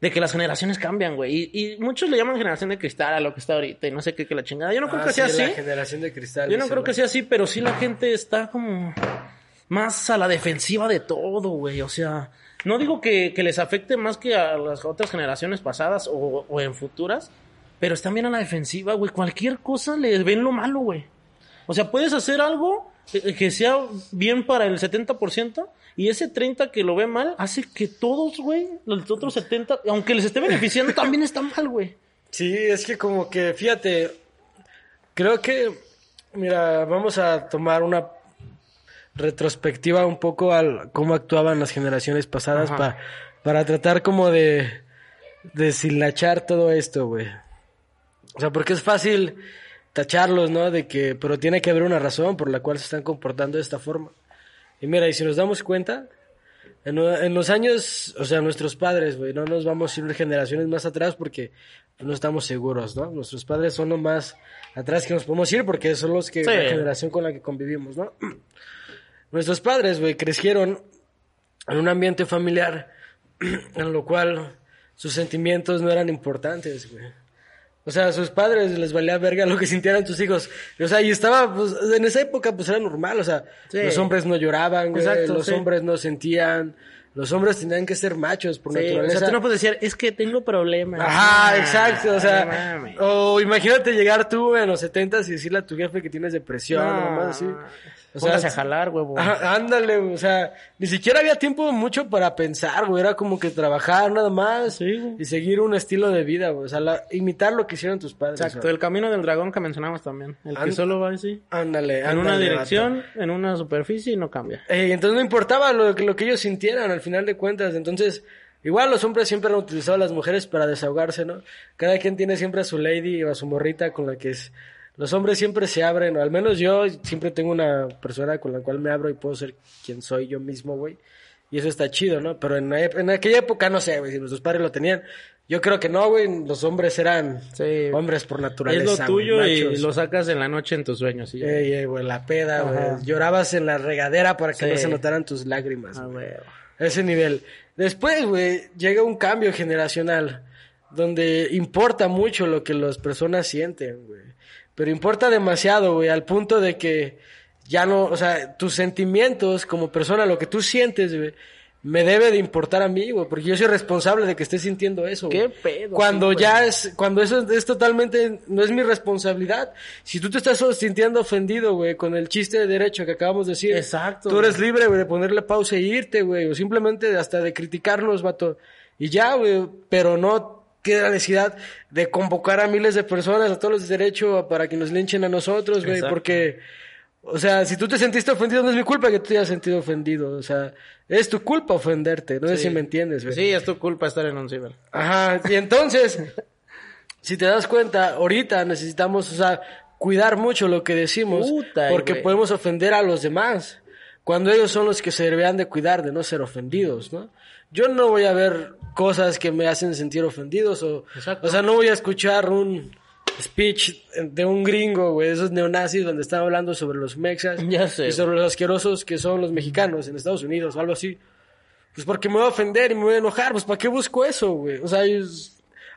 De que las generaciones cambian, güey. Y, y muchos le llaman generación de cristal a lo que está ahorita y no sé qué, que la chingada. Yo no creo Ah, que sea sí, así. La generación de cristal. Yo no creo que sea así, pero sí la gente está como más a la defensiva de todo, güey. O sea, no digo que, que les afecte más que a las otras generaciones pasadas o, o en futuras, pero están bien a la defensiva, güey. Cualquier cosa les ven lo malo, güey. O sea, puedes hacer algo que sea bien para el 70% y ese 30% que lo ve mal hace que todos, güey, los otros 70%, aunque les esté beneficiando, también está mal, güey. Sí, es que como que, fíjate, creo que, mira, vamos a tomar una retrospectiva un poco al cómo actuaban las generaciones pasadas pa- para tratar como de deshilachar todo esto, güey. O sea, porque es fácil tacharlos, ¿no? De que, pero tiene que haber una razón por la cual se están comportando de esta forma. Y mira, y si nos damos cuenta, en, en los años, o sea, nuestros padres, güey, no nos vamos a ir generaciones más atrás porque no estamos seguros, ¿no? Nuestros padres son lo más atrás que nos podemos ir porque son los que, Sí. la generación con la que convivimos, ¿no? Nuestros padres, güey, crecieron en un ambiente familiar en lo cual sus sentimientos no eran importantes, güey. O sea, a sus padres les valía verga lo que sintieran sus hijos. O sea, y estaba, pues, en esa época, pues era normal. O sea, Sí. los hombres no lloraban, güey. Exacto, los sí. hombres no sentían. Los hombres tenían que ser machos por Sí, o naturaleza. sea, tú no puedes decir, es que tengo problemas. Ajá, Ah, exacto, o sea, o imagínate llegar tú en los setentas y decirle a tu jefe que tienes depresión, No, o más así. O póngase a jalar, huevo. Ajá, ándale, o sea, ni siquiera había tiempo mucho para pensar, güey, era como que trabajar nada más Sí, güey. y seguir un estilo de vida, güey, o sea, la- imitar lo que hicieron tus padres. Exacto, sea. el camino del dragón que mencionamos también. El que solo va así. Ándale, En una ándale, dirección, en una superficie y no cambia. Eh, entonces no importaba lo, que- lo que ellos sintieran al final de cuentas. Entonces, igual los hombres siempre han utilizado a las mujeres para desahogarse, ¿no? Cada quien tiene siempre a su lady o a su morrita con la que es... Los hombres siempre se abren, o al menos yo siempre tengo una persona con la cual me abro y puedo ser quien soy yo mismo, güey. Y eso está chido, ¿no? Pero en, aquella época, no sé, güey, si nuestros padres lo tenían. Yo creo que no, güey, los hombres eran Sí. hombres por naturaleza. es lo tuyo güey, y lo sacas en la noche en tus sueños. Y ya. Ey, ey, güey, la peda, Ajá. güey. Llorabas en la regadera para que Sí. no se notaran tus lágrimas. Ah, güey. ese nivel. Después, güey, llega un cambio generacional donde importa mucho lo que las personas sienten, güey. Pero importa demasiado, güey, al punto de que ya no, o sea, tus sentimientos como persona, lo que tú sientes, güey, me debe de importar a mí, güey, porque yo soy responsable de que estés sintiendo eso, güey. ¿Qué pedo, Cuando sí, ya es, cuando eso es, es totalmente, no es mi responsabilidad. Si tú te estás sintiendo ofendido, güey, con el chiste de derecho que acabamos de decir. Exacto, Tú eres libre, güey, de ponerle pausa e irte, güey, o simplemente hasta de criticarnos, vato. Y ya, güey, pero no queda la necesidad de convocar a miles de personas, a todos los de derecho, para que nos linchen a nosotros, güey, porque, o sea, si tú te sentiste ofendido, no es mi culpa que tú te hayas sentido ofendido, o sea, es tu culpa ofenderte, no sé si me entiendes, güey. Sí, es tu culpa estar en un ciber. Ajá, y entonces, si te das cuenta, ahorita necesitamos, o sea, cuidar mucho lo que decimos, Puta, porque güey. podemos ofender a los demás, cuando ellos son los que se deberían de cuidar de no ser ofendidos, ¿no? Yo no voy a ver cosas que me hacen sentir ofendidos, o, Exacto. o sea, no voy a escuchar un speech de un gringo, güey, esos neonazis donde están hablando sobre los mexas Ya sé, y sobre los asquerosos que son los mexicanos en Estados Unidos o algo así. Pues porque me voy a ofender y me voy a enojar, pues ¿para qué busco eso, güey? O sea, es-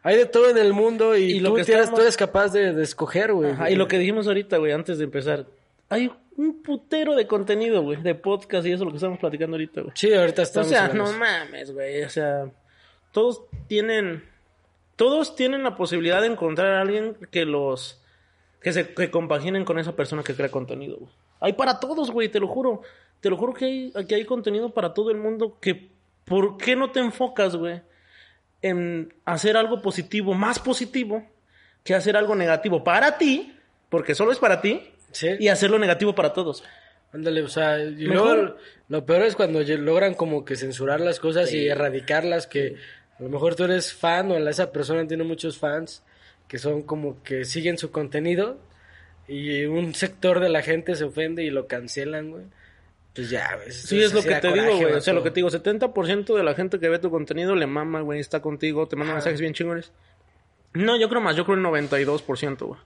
hay de todo en el mundo y, Y lo tú, que tienes, estamos- tú eres capaz de, de escoger, güey. Ajá, y lo que dijimos ahorita, güey, antes de empezar. Hay un putero de contenido, güey, de podcast y eso lo que estamos platicando ahorita, güey. Sí, ahorita O estamos... sea, en no mames, güey. O sea, todos tienen. Todos tienen la posibilidad de encontrar a alguien que los. que se que compaginen con esa persona que crea contenido, güey. Hay para todos, güey, te lo juro. Te lo juro que hay, que hay contenido para todo el mundo. Que, ¿Por qué no te enfocas, güey? En hacer algo positivo, más positivo, que hacer algo negativo para ti, porque solo es para ti, Sí. y hacerlo negativo para todos. Ándale, o sea, y Mejor. luego lo peor es cuando logran como que censurar las cosas y erradicarlas, que a lo mejor tú eres fan o esa persona tiene muchos fans que son como que siguen su contenido y un sector de la gente se ofende y lo cancelan, güey. Pues ya, güey. Sí, es lo que te coraje, digo, güey. O sea, lo que te digo, 70% de la gente que ve tu contenido le mama, güey, está contigo, te manda mensajes bien chingones. No, yo creo más, yo creo el 92%, güey.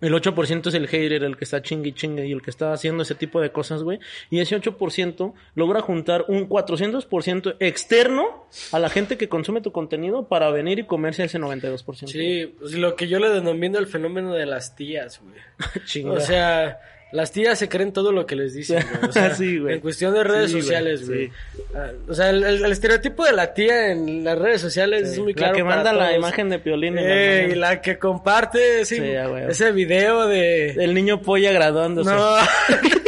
El 8% es el hater, el que está chingue y chingue y el que está haciendo ese tipo de cosas, güey. Y ese 8% logra juntar un 400% externo a la gente que consume tu contenido para venir y comerse ese 92%. Sí, pues lo que yo le denomino el fenómeno de las tías, güey. O sea, las tías se creen todo lo que les dicen, güey. O sea, Sí, güey. En cuestión de redes Sí, sociales, güey. sí. Ah, O sea, el, el- el estereotipo de la tía en las redes sociales es muy claro. la que para manda la imagen de Piolín la Eh, mañana. y la que comparte Sí, ese video de... El niño polla graduándose. No,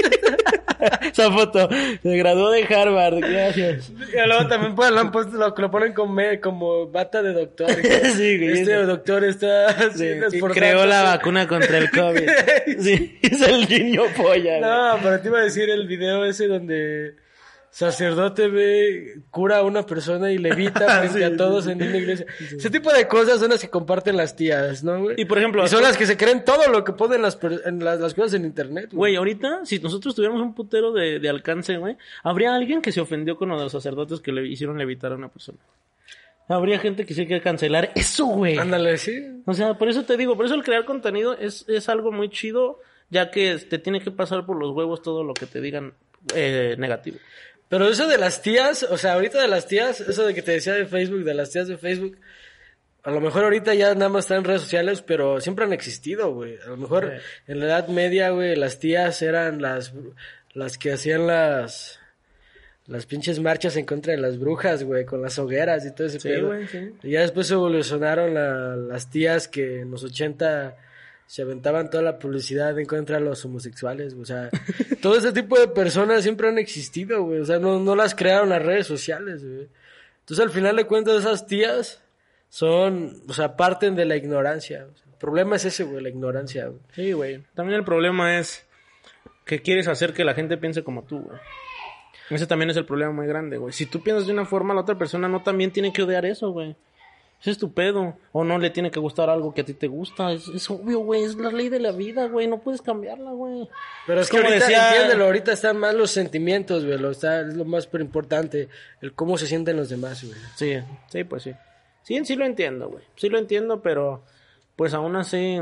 Esa foto. Se graduó de Harvard. Gracias. y luego también pues, lo, han puesto- lo, lo ponen como, me- como bata de doctor. Sí, güey, Este doctor está Sí, creó la vacuna contra el COVID. Sí, es el niño polla. güey. No, pero te iba a decir el video ese donde sacerdote ve, cura a una persona y levita frente Sí, a todos sí, en una iglesia. Ese tipo de cosas son las que comparten las tías, ¿no, güey? Y, por ejemplo, Y son las que se creen todo lo que ponen las, en las, las cosas en internet, Güey, ahorita, si nosotros tuviéramos un putero de, de alcance, güey, habría alguien que se ofendió con lo de los sacerdotes que le hicieron levitar a una persona. Habría gente que sí quiere cancelar eso, güey. Ándale, sí. O sea, por eso te digo, por eso el crear contenido es, es algo muy chido, ya que te tiene que pasar por los huevos todo lo que te digan eh, negativo. Pero eso de las tías, o sea, ahorita de las tías, eso de que te decía de Facebook, de las tías de Facebook, a lo mejor ahorita ya nada más están en redes sociales, pero siempre han existido, güey. A lo mejor en la Edad Media, güey, las tías eran las, las que hacían las, las pinches marchas en contra de las brujas, güey, con las hogueras y todo ese Sí, pedo. güey, sí. Y ya después evolucionaron la- las tías que en los 80 se aventaban toda la publicidad en contra de los homosexuales, o sea, todo ese tipo de personas siempre han existido, güey, o sea, no, no las crearon las redes sociales, güey. Entonces, al final de cuentas, esas tías son, o sea, parten de la ignorancia. el problema es ese, güey, la ignorancia, güey. Sí, güey. También el problema es que quieres hacer que la gente piense como tú, güey. Ese también es el problema muy grande, güey. Si tú piensas de una forma, la otra persona no también tiene que odiar eso, güey. Ese es tu pedo. O no le tiene que gustar algo que a ti te gusta. Es, es obvio, güey. Es la ley de la vida, güey. No puedes cambiarla, güey. Pero es, Es que como ahorita, decía- entiéndelo, ahorita están más los sentimientos, güey, lo, está, es lo más importante, el cómo se sienten los demás, güey. Sí, sí, pues sí. Sí, sí lo entiendo, güey. Sí lo entiendo, pero pues aún así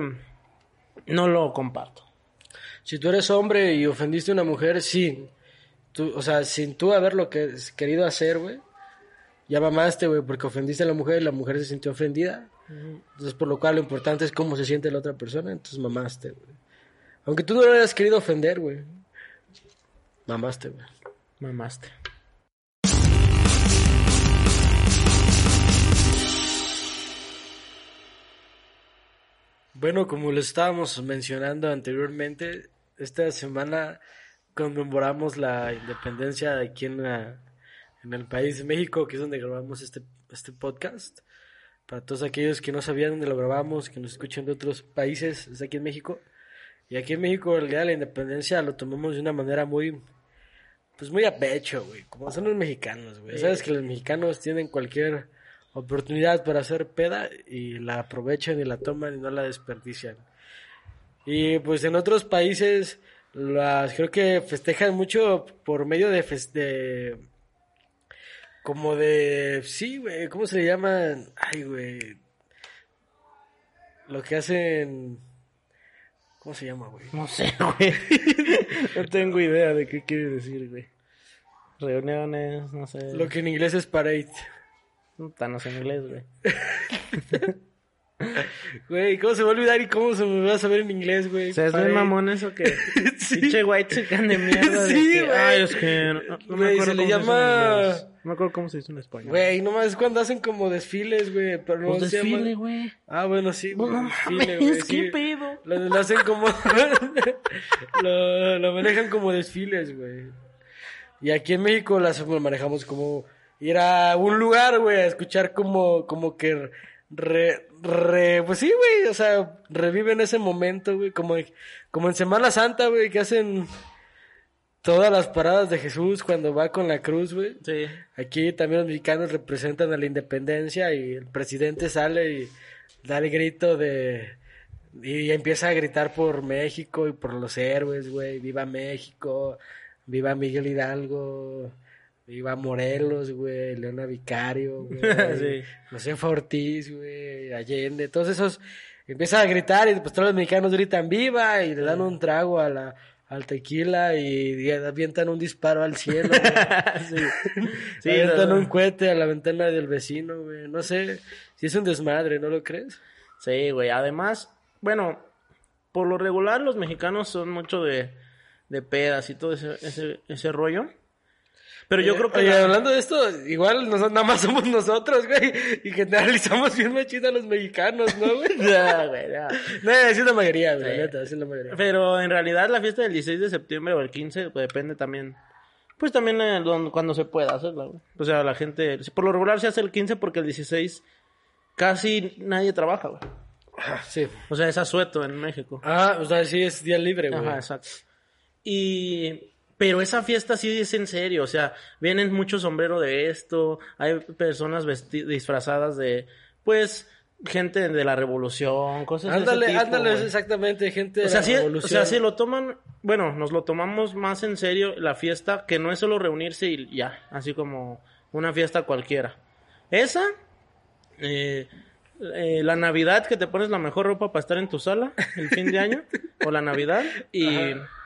no lo comparto. Si tú eres hombre y ofendiste a una mujer, sí. Tú, o sea, sin tú haber lo que has querido hacer, güey. Ya mamaste, güey, porque ofendiste a la mujer y la mujer se sintió ofendida. Entonces, por lo cual lo importante es cómo se siente la otra persona. Entonces, mamaste, güey. Aunque tú no lo hayas querido ofender, güey. Mamaste, güey. Mamaste. Bueno, como lo estábamos mencionando anteriormente, esta semana conmemoramos la independencia de aquí en, la- en el país de México, que es donde grabamos este, este podcast. Para todos aquellos que no sabían dónde lo grabamos, que nos escuchan de otros países, es aquí en México. Y aquí en México el día de la independencia lo tomamos de una manera muy, pues muy a pecho, güey. Como son los mexicanos, güey. Sabes que los mexicanos tienen cualquier oportunidad para hacer peda y la aprovechan y la toman y no la desperdician. Y pues en otros países las creo que festejan mucho por medio de, de como de sí, güey, ¿cómo se llaman? Ay, güey. Lo que hacen ¿Cómo se llama, güey? No sé, güey. no tengo idea de qué quiere decir, güey. Reuniones, no sé. Lo que en inglés es parade. Puta, no sé inglés, güey. Güey, ¿cómo se me va a olvidar y cómo se me va a saber en inglés, güey? O sea, es muy mamón eso que... Sí. Pinche white chican de mierda. de Sí, que, güey. Ay, es que... No, no me Güey, se le llama-. No me acuerdo cómo se dice en español. Güey, no más cuando hacen como desfiles, güey, pero no Pues se llama- desfile, güey. Ah, bueno, sí, güey, No desfile, qué pedo. Lo, lo hacen como... lo, lo manejan como desfiles, güey. Y aquí en México las lo manejamos como ir a un lugar, güey, a escuchar como, como que re, re, pues sí, güey, o sea, reviven ese momento, güey, como, como en Semana Santa, güey, que hacen todas las paradas de Jesús cuando va con la cruz, güey. Sí. Aquí también los mexicanos representan a la independencia y el presidente sale y da el grito de... Y empieza a gritar por México y por los héroes, güey. Viva México, viva Miguel Hidalgo, viva Morelos, güey, Leona Vicario, güey. Sí. Josefa Ortiz, güey, Allende, todos esos empiezan a gritar y pues todos los mexicanos gritan viva y le dan un trago a la al tequila y, y avientan un disparo al cielo. Sí. Sí, avientan no. un cohete a la ventana del vecino, güey. No sé si es un desmadre, ¿no lo crees? Sí, güey. Además, bueno, por lo regular los mexicanos son mucho de, de pedas y todo ese, ese, ese rollo. Pero yo Eh, creo que... Oye, la- hablando de esto, igual nos- nada más somos nosotros, güey. Y generalizamos bien machita a los mexicanos, ¿no, güey? No, güey, no. No, es la mayoría, güey, Sí. neta, es la mayoría. Pero en realidad la fiesta del 16 de septiembre o el 15 pues, depende también. Pues también eh, cuando se pueda hacerla, güey. O sea, la gente... Por lo regular se hace el 15 porque el 16 casi nadie trabaja, güey. Ah, Sí. O sea, es asueto en México. Ah, o sea, sí es día libre, güey. Ajá, exacto. Y... Pero esa fiesta sí es en serio, o sea, vienen mucho sombrero de esto, hay personas disfrazadas de, pues, gente de la revolución, cosas Ándale, de ese tipo, ándale, güey. exactamente, gente de O sea, la sí, o revolución. sea, si lo toman, bueno, nos lo tomamos más en serio la fiesta, que no es solo reunirse y ya, así como una fiesta cualquiera. Esa, eh, eh, la Navidad, que te pones la mejor ropa para estar en tu sala, el fin de año, o la Navidad, y,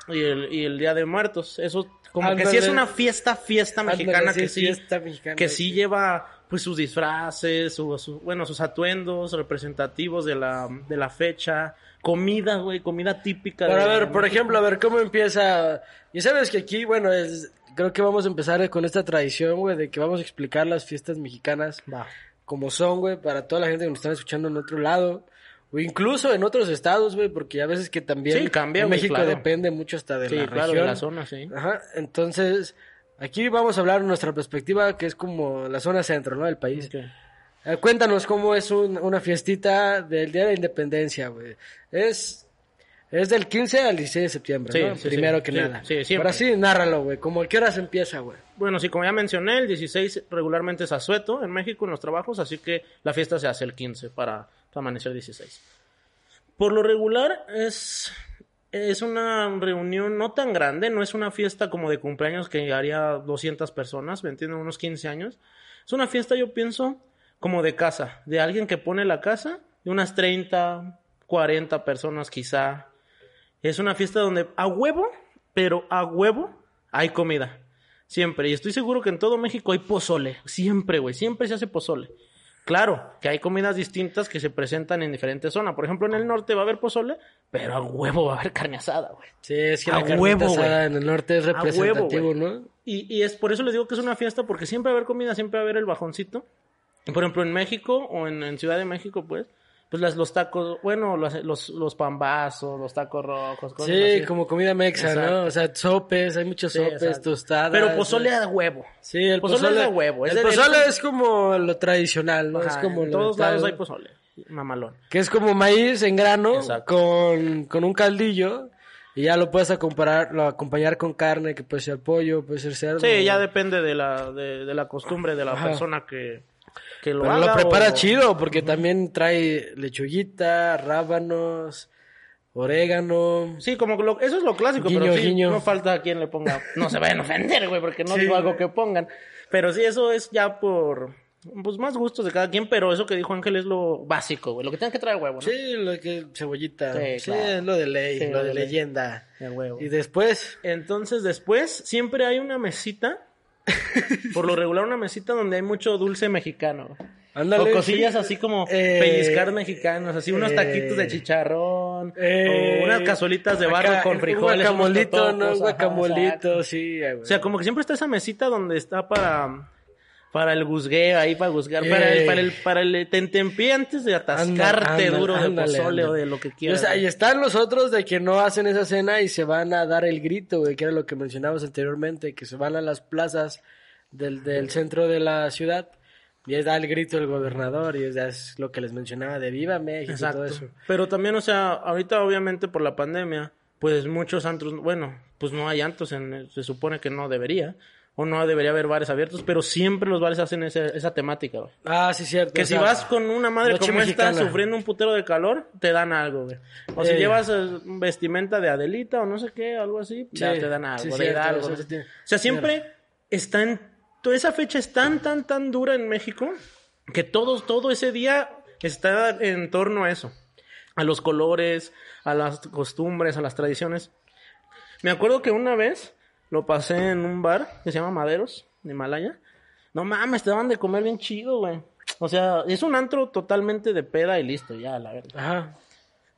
y, el, y el Día de Muertos. Eso, como que sí es una fiesta, fiesta Ándale, mexicana sí, que sí, fiesta mexicana, que sí. lleva pues sus disfraces, su, su- bueno, sus atuendos representativos de la, de la fecha, comida, güey, comida típica. Pero a de- ver, por ejemplo, a ver cómo empieza. Y sabes que aquí, bueno, es, creo que vamos a empezar con esta tradición, güey, de que vamos a explicar las fiestas mexicanas Va. como son, güey, para toda la gente que nos están escuchando en otro lado. O incluso en otros estados, güey, porque a veces que también Sí, cambia, en güey, México claro. depende mucho hasta de Sí, la claro, región. de la zona, sí. Ajá, entonces, aquí vamos a hablar de nuestra perspectiva, que es como la zona centro, ¿no? Del país. Eh, cuéntanos cómo es un- una fiestita del Día de la Independencia, güey. Es, es del 15 al 16 de septiembre, Sí, ¿no? Primero que Sí, nada. sí, siempre. Ahora sí, nárralo, güey. Como a qué hora se empieza, güey. Bueno, sí, como ya mencioné, el 16 regularmente es asueto en México en los trabajos, así que la fiesta se hace el 15 para, amanecer 16. Por lo regular es, es una reunión no tan grande, no es una fiesta como de cumpleaños que haría 200 personas, ¿me entienden? Unos 15 años. Es una fiesta, yo pienso, como de casa, de alguien que pone la casa, de unas 30, 40 personas quizá. Es una fiesta donde a huevo, pero a huevo, hay comida. Siempre. Y estoy seguro que en todo México hay pozole. Siempre, güey. Siempre se hace pozole. Claro, que hay comidas distintas que se presentan en diferentes zonas. Por ejemplo, en el norte va a haber pozole, pero a huevo va a haber carne asada, güey. Sí, es que A la huevo, asada en el norte es huevo, representativo. ¿no? Y, y es por eso les digo que es una fiesta, porque siempre va a haber comida, siempre va a haber el bajoncito. Por ejemplo, en México o en, en Ciudad de México, pues, pues las, los tacos, bueno, los, los, los pambazos, los tacos rojos, cosas Sí, así. como comida mexa, Exacto. ¿no? O sea, sopes, hay muchos Sí, sopes, exacto. tostadas. Pero pozole a huevo. Sí, el pozole pozole, es de huevo, es el de- pozole es como lo tradicional, ¿no? Ajá, es como en lo todos lados hay pozole. Mamalón. Que es como maíz en grano Exacto. con, con un caldillo y ya lo puedes acompañar, lo acompañar con carne, que puede ser pollo, puede ser cerdo. Sí, ya depende de la, de, de la costumbre de la Ajá. persona que, que lo Pero haga. lo prepara o- chido porque también trae lechuguita, rábanos, orégano. Sí, como que lo- eso es lo clásico, Guiño, pero sí, guiño. no falta quien le ponga. No se vayan a ofender, güey, porque no Sí. digo algo que pongan. Pero sí, eso es ya por. Pues más gustos de cada quien, pero eso que dijo Ángel es lo básico, güey. Lo que tiene que traer huevo, ¿no? Sí, lo que cebollita. Sí, Sí, claro. es lo de ley, Sí, lo de de ley. leyenda. El huevo. Y después, Entonces, después, siempre hay una mesita Por lo regular una mesita donde hay mucho dulce mexicano. Ándale, o cosillas sí. así como Eh, pellizcar mexicanos, así unos eh, taquitos de chicharrón, Eh, o unas cazuelitas de barro acá, con frijoles. Un guacamolito, totopos, ¿no? Un guacamolito, sí. O sea, como que siempre está esa mesita donde está para para el guzgueo, ahí para guzgar, para el, Eh. para el, para el tentempié antes de atascarte duro de ándale, pozole o de lo que Y, o quieras. sea, y están los otros de que no hacen esa cena y se van a dar el grito, güey, que era lo que mencionabas anteriormente, que se van a las plazas del, del centro de la ciudad y es da el grito el gobernador y es, es lo que les mencionaba de Viva México y todo Exacto. eso. Pero también, o sea, ahorita obviamente por la pandemia, pues muchos antros, bueno, pues no hay antros, en, se supone que no debería, o no debería haber bares abiertos, pero siempre los bares hacen ese- esa temática, güey. Ah, sí, cierto. Que o si sea, vas con una madre como esta, mexicana. sufriendo un putero de calor, te dan algo, güey. O si Eh. llevas eh, vestimenta de Adelita o no sé qué, algo así, ya Sí, te dan algo, sí, de cierto, algo. eso O sea, siempre está en... Toda esa fecha es tan, tan, tan dura en México que todo, todo ese día está en torno a eso. A los colores, a las costumbres, a las tradiciones. Me acuerdo que una vez lo pasé en un bar que se llama Maderos, de Himalaya. No mames, te daban de comer bien chido, güey. O sea, es un antro totalmente de peda y listo, ya, la verdad. Ajá.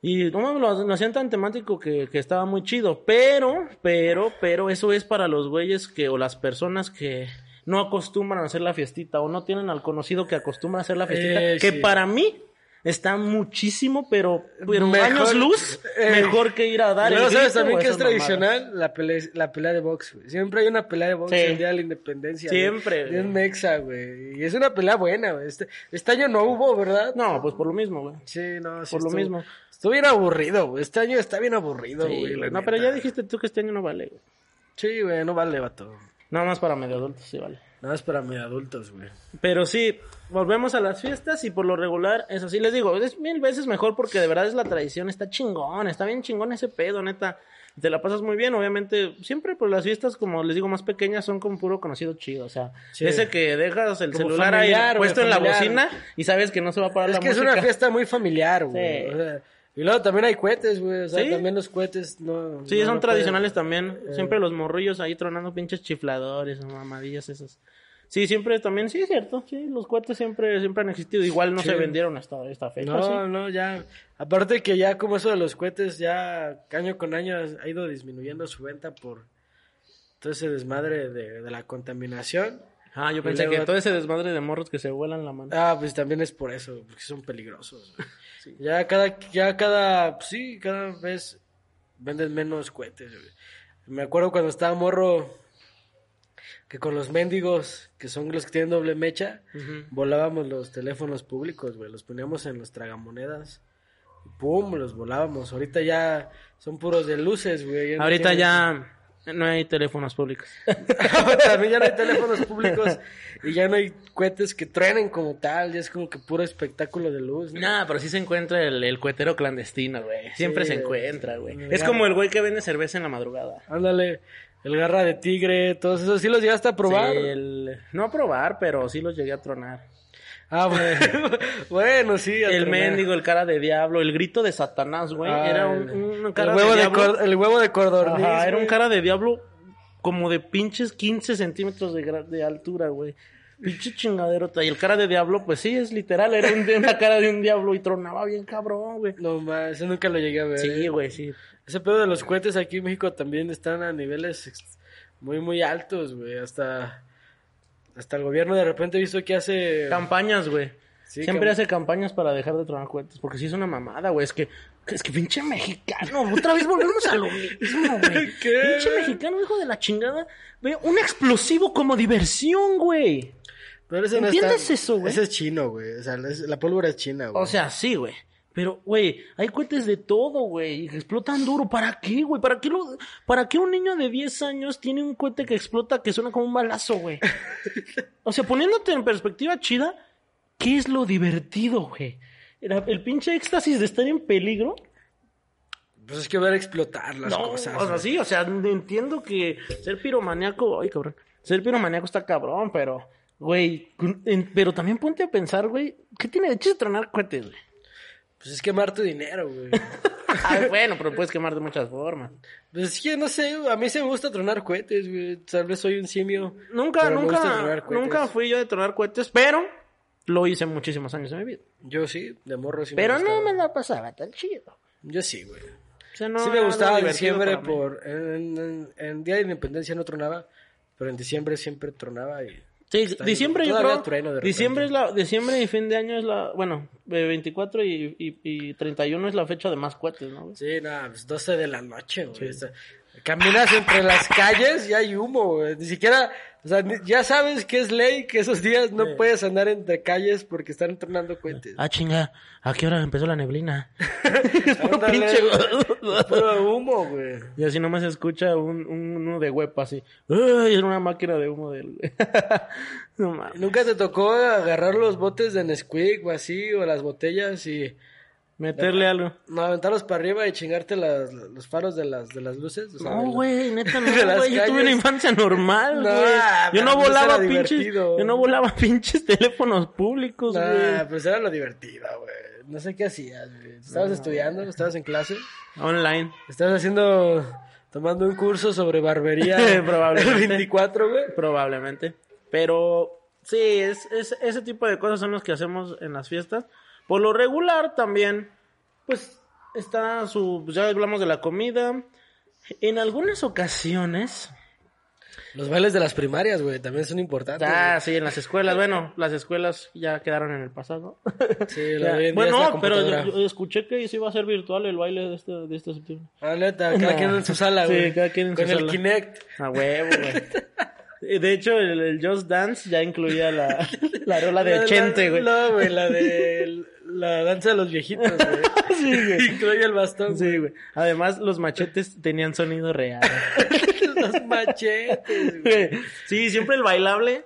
Y no mames, lo, lo hacían tan temático que, que estaba muy chido. Pero, pero, pero, eso es para los güeyes que, o las personas que no acostumbran a hacer la fiestita, o no tienen al conocido que acostumbra a hacer la fiestita. Eh, que sí. para mí está muchísimo, pero, pero Mejor, años luz, eh, mejor que ir a dar el ¿sabes también que es tradicional? La pelea, la pelea de box, güey. Siempre hay una pelea de box Sí. el día de la independencia. Siempre, güey. mexa, güey. Y es una pelea buena, güey. Este, este año no hubo, ¿verdad? No, pues por lo mismo, güey. Sí, no, sí. Por lo mismo. Estuvo bien aburrido, güey. Este año está bien aburrido, Sí, güey. no, pero ya dijiste tú que este año no vale, güey. Sí, güey, no vale, vato. Nada más para medio adultos, sí vale. Nada más para mis adultos, güey. Pero sí, volvemos a las fiestas y por lo regular, eso sí les digo, es mil veces mejor porque de verdad es la tradición, está chingón, está bien chingón ese pedo, neta. Te la pasas muy bien, obviamente, siempre pues las fiestas, como les digo, más pequeñas son con puro conocido chido, o sea, Sí. ese que dejas el Como celular familiar, ahí puesto en la bocina y sabes que no se va a parar Es la que es música. una fiesta muy familiar, güey. Sí. O sea, y luego también hay cohetes, güey. O sea, Sí. también los cohetes no. Sí, no- son no tradicionales pueden- también. Siempre los morrillos ahí tronando pinches chifladores o mamadillas esas. Sí, siempre también, sí es cierto. Sí, los cohetes siempre, siempre han existido. Igual no Sí. se vendieron hasta esta fecha. No, sí. no, ya. Aparte que ya como eso de los cohetes, ya año con año ha ido disminuyendo su venta por todo ese desmadre de, de la contaminación. Ah, yo pensé luego- que todo ese desmadre de morros que se vuelan la mano. Ah, pues también es por eso, porque son peligrosos. Ya cada, ya cada, pues sí, cada vez venden menos cohetes. Me acuerdo cuando estaba morro que con los mendigos, que son los que tienen doble mecha, volábamos los teléfonos públicos, güey, los poníamos en los tragamonedas. Pum, los volábamos. Ahorita ya son puros de luces, güey. no Ahorita ya no hay teléfonos públicos. También ya no hay teléfonos públicos y ya no hay cohetes que truenen como tal, ya es como que puro espectáculo de luz. ¿no? Nah, pero sí se encuentra el, el cuetero clandestino, güey. Siempre Sí, se encuentra, güey. Es como el güey que vende cerveza en la madrugada. Ándale, el garra de tigre, todos esos, ¿sí los llegaste a probar? Sí, el- No a probar, pero sí los llegué a tronar. Ah, bueno, bueno, sí. El tronar. mendigo, el cara de diablo, el grito de Satanás, güey. Ah, era un, un el cara huevo de de, cor- el huevo de cordorniz. Ajá, era un cara de diablo como de pinches 15 centímetros de, gra- de altura, güey. Pinche chingadero. Y el cara de diablo, pues sí, es literal. Era un- una cara de un diablo y tronaba bien cabrón, güey. No más, eso nunca lo llegué a ver. Sí, eh. güey, sí. Ese pedo de los cohetes aquí en México también están a niveles muy, muy altos, güey. Hasta, hasta el gobierno de repente he visto que hace... Campañas, güey. Sí, Siempre cam- hace campañas para dejar de tronar cohetes. Porque sí es una mamada, güey. Es que, es que pinche mexicano. Otra vez volvemos a lo mismo, güey. ¿Qué? Pinche mexicano, hijo de la chingada. Ve, un explosivo como diversión, güey. Pero ese no ¿Entiendes está- eso, güey? Ese es chino, güey. O sea, la pólvora es china, güey. O sea, sí, güey. Pero, güey, hay cohetes de todo, güey. Explotan duro. ¿Para qué, güey? ¿Para qué, lo, ¿Para qué un niño de 10 años tiene un cohete que explota que suena como un balazo, güey? o sea, poniéndote en perspectiva chida, ¿qué es lo divertido, güey? El, el pinche éxtasis de estar en peligro. Pues es que ver explotar las no, cosas. o sea, sí, o sea, entiendo que ser piromaníaco, ay, cabrón. Ser piromaníaco está cabrón, pero, güey, pero también ponte a pensar, güey, ¿qué tiene de chiste tronar cohetes, güey? Pues es quemar tu dinero, güey. Ay, bueno, pero puedes quemar de muchas formas. Pues es que no sé, a mí sí me gusta tronar cohetes, güey. Tal vez soy un simio. Nunca, nunca, nunca fui yo de tronar cohetes, pero lo hice muchísimos años de mi vida. Yo sí, de morro sí Pero me no me la pasaba tan chido. Yo sí, güey. O sea, no sí me gustaba diciembre por... En, en- en Día de Independencia no tronaba, pero en diciembre siempre tronaba y... Sí, diciembre yo creo. diciembre es la, diciembre y fin de año es la, bueno, eh, 24 y, y, y 31 es la fecha de más cohetes, ¿no? güey? Sí, nada, pues 12 de la noche, güey. O sea, Caminas entre las calles y hay humo, güey. Ni siquiera, o sea, ya sabes que es ley que esos días no puedes andar entre calles porque están tronando cohetes. Ah, chinga, ¿a qué hora empezó la neblina? Puro Ándale, pinche- güey. Puro humo, güey. Y así nomás se escucha un, un- uno de huepa así. ¡Ay! Es una máquina de humo del. no mames. ¿Nunca te tocó agarrar los botes de Nesquik o así, o las botellas y Meterle algo. no, aventarlos para arriba y chingarte las, los faros de las, de las luces? O sea, de No, la- güey, neta no, güey. Yo tuve una infancia normal, No, güey. yo no pues volaba pinches. divertido. Yo no volaba pinches teléfonos públicos, Nah, güey. pues era lo divertido, güey. No sé qué hacías, güey. ¿Estabas estudiando? ¿Estabas en clase? Online. ¿Estabas haciendo, tomando un curso sobre barbería? Probablemente. El 24, güey. Probablemente. Pero sí, es, es- ese tipo de cosas son los que hacemos en las fiestas. Por lo regular también, pues está su, ya hablamos de la comida. En algunas ocasiones, Los bailes de las primarias, güey, también son importantes. ah, sí, en las escuelas, bueno, las escuelas ya quedaron en el pasado. Sí, lo Ya. de hoy en día bueno, no, pero yo, yo escuché que sí iba a ser virtual el baile de este, de este septiembre. Ah, neta, cada quien en su sala, Sí, güey. cada quien en Con su el sala. Kinect. A huevo, güey. Y De hecho, el, el Just Dance ya incluía la, la rola de Chente, güey. No, güey, la de la danza de los viejitos, güey. Sí, güey. Incluye el bastón, Sí, güey. Además, los machetes tenían sonido real. Los machetes, güey. Sí, siempre el bailable.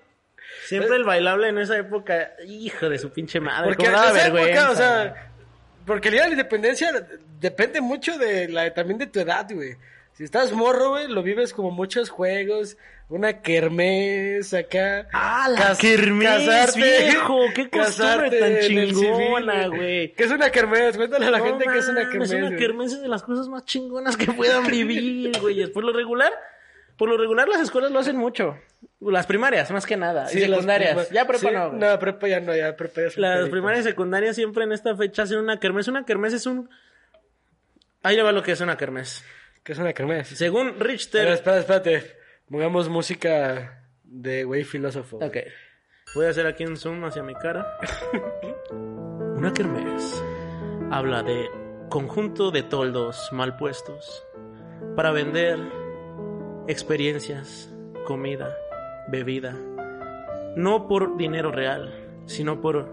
Siempre el bailable en esa época. Hijo de su pinche madre. Porque en esa vergüenza. época, o sea, porque el día de la independencia depende mucho de la también de tu edad, güey. Si estás morro, güey, lo vives como muchos juegos, una kermés acá. ¡Ah, la kermés, viejo! ¡Qué costumbre casarte tan chingona, güey! ¿Qué es una kermés? Cuéntale a la No gente qué es una kermés. Una güey. kermés es de las cosas más chingonas que puedan vivir, güey. Por lo regular, por lo regular las escuelas lo hacen mucho. Las primarias, más que nada. Sí, y secundarias. ya prepa sí, no, güey. No, prepa ya no, ya prepa ya es Las primarias y secundarias siempre en esta fecha hacen una kermés. Una kermés es un... Ahí le va lo que es una kermés. ¿Qué es una kermés? Según Pero Richter... espera, espérate. Pongamos música de güey filósofo. Ok. Voy a hacer aquí un zoom hacia mi cara. Una kermés habla de conjunto de toldos mal puestos para vender experiencias, comida, bebida. No por dinero real, sino por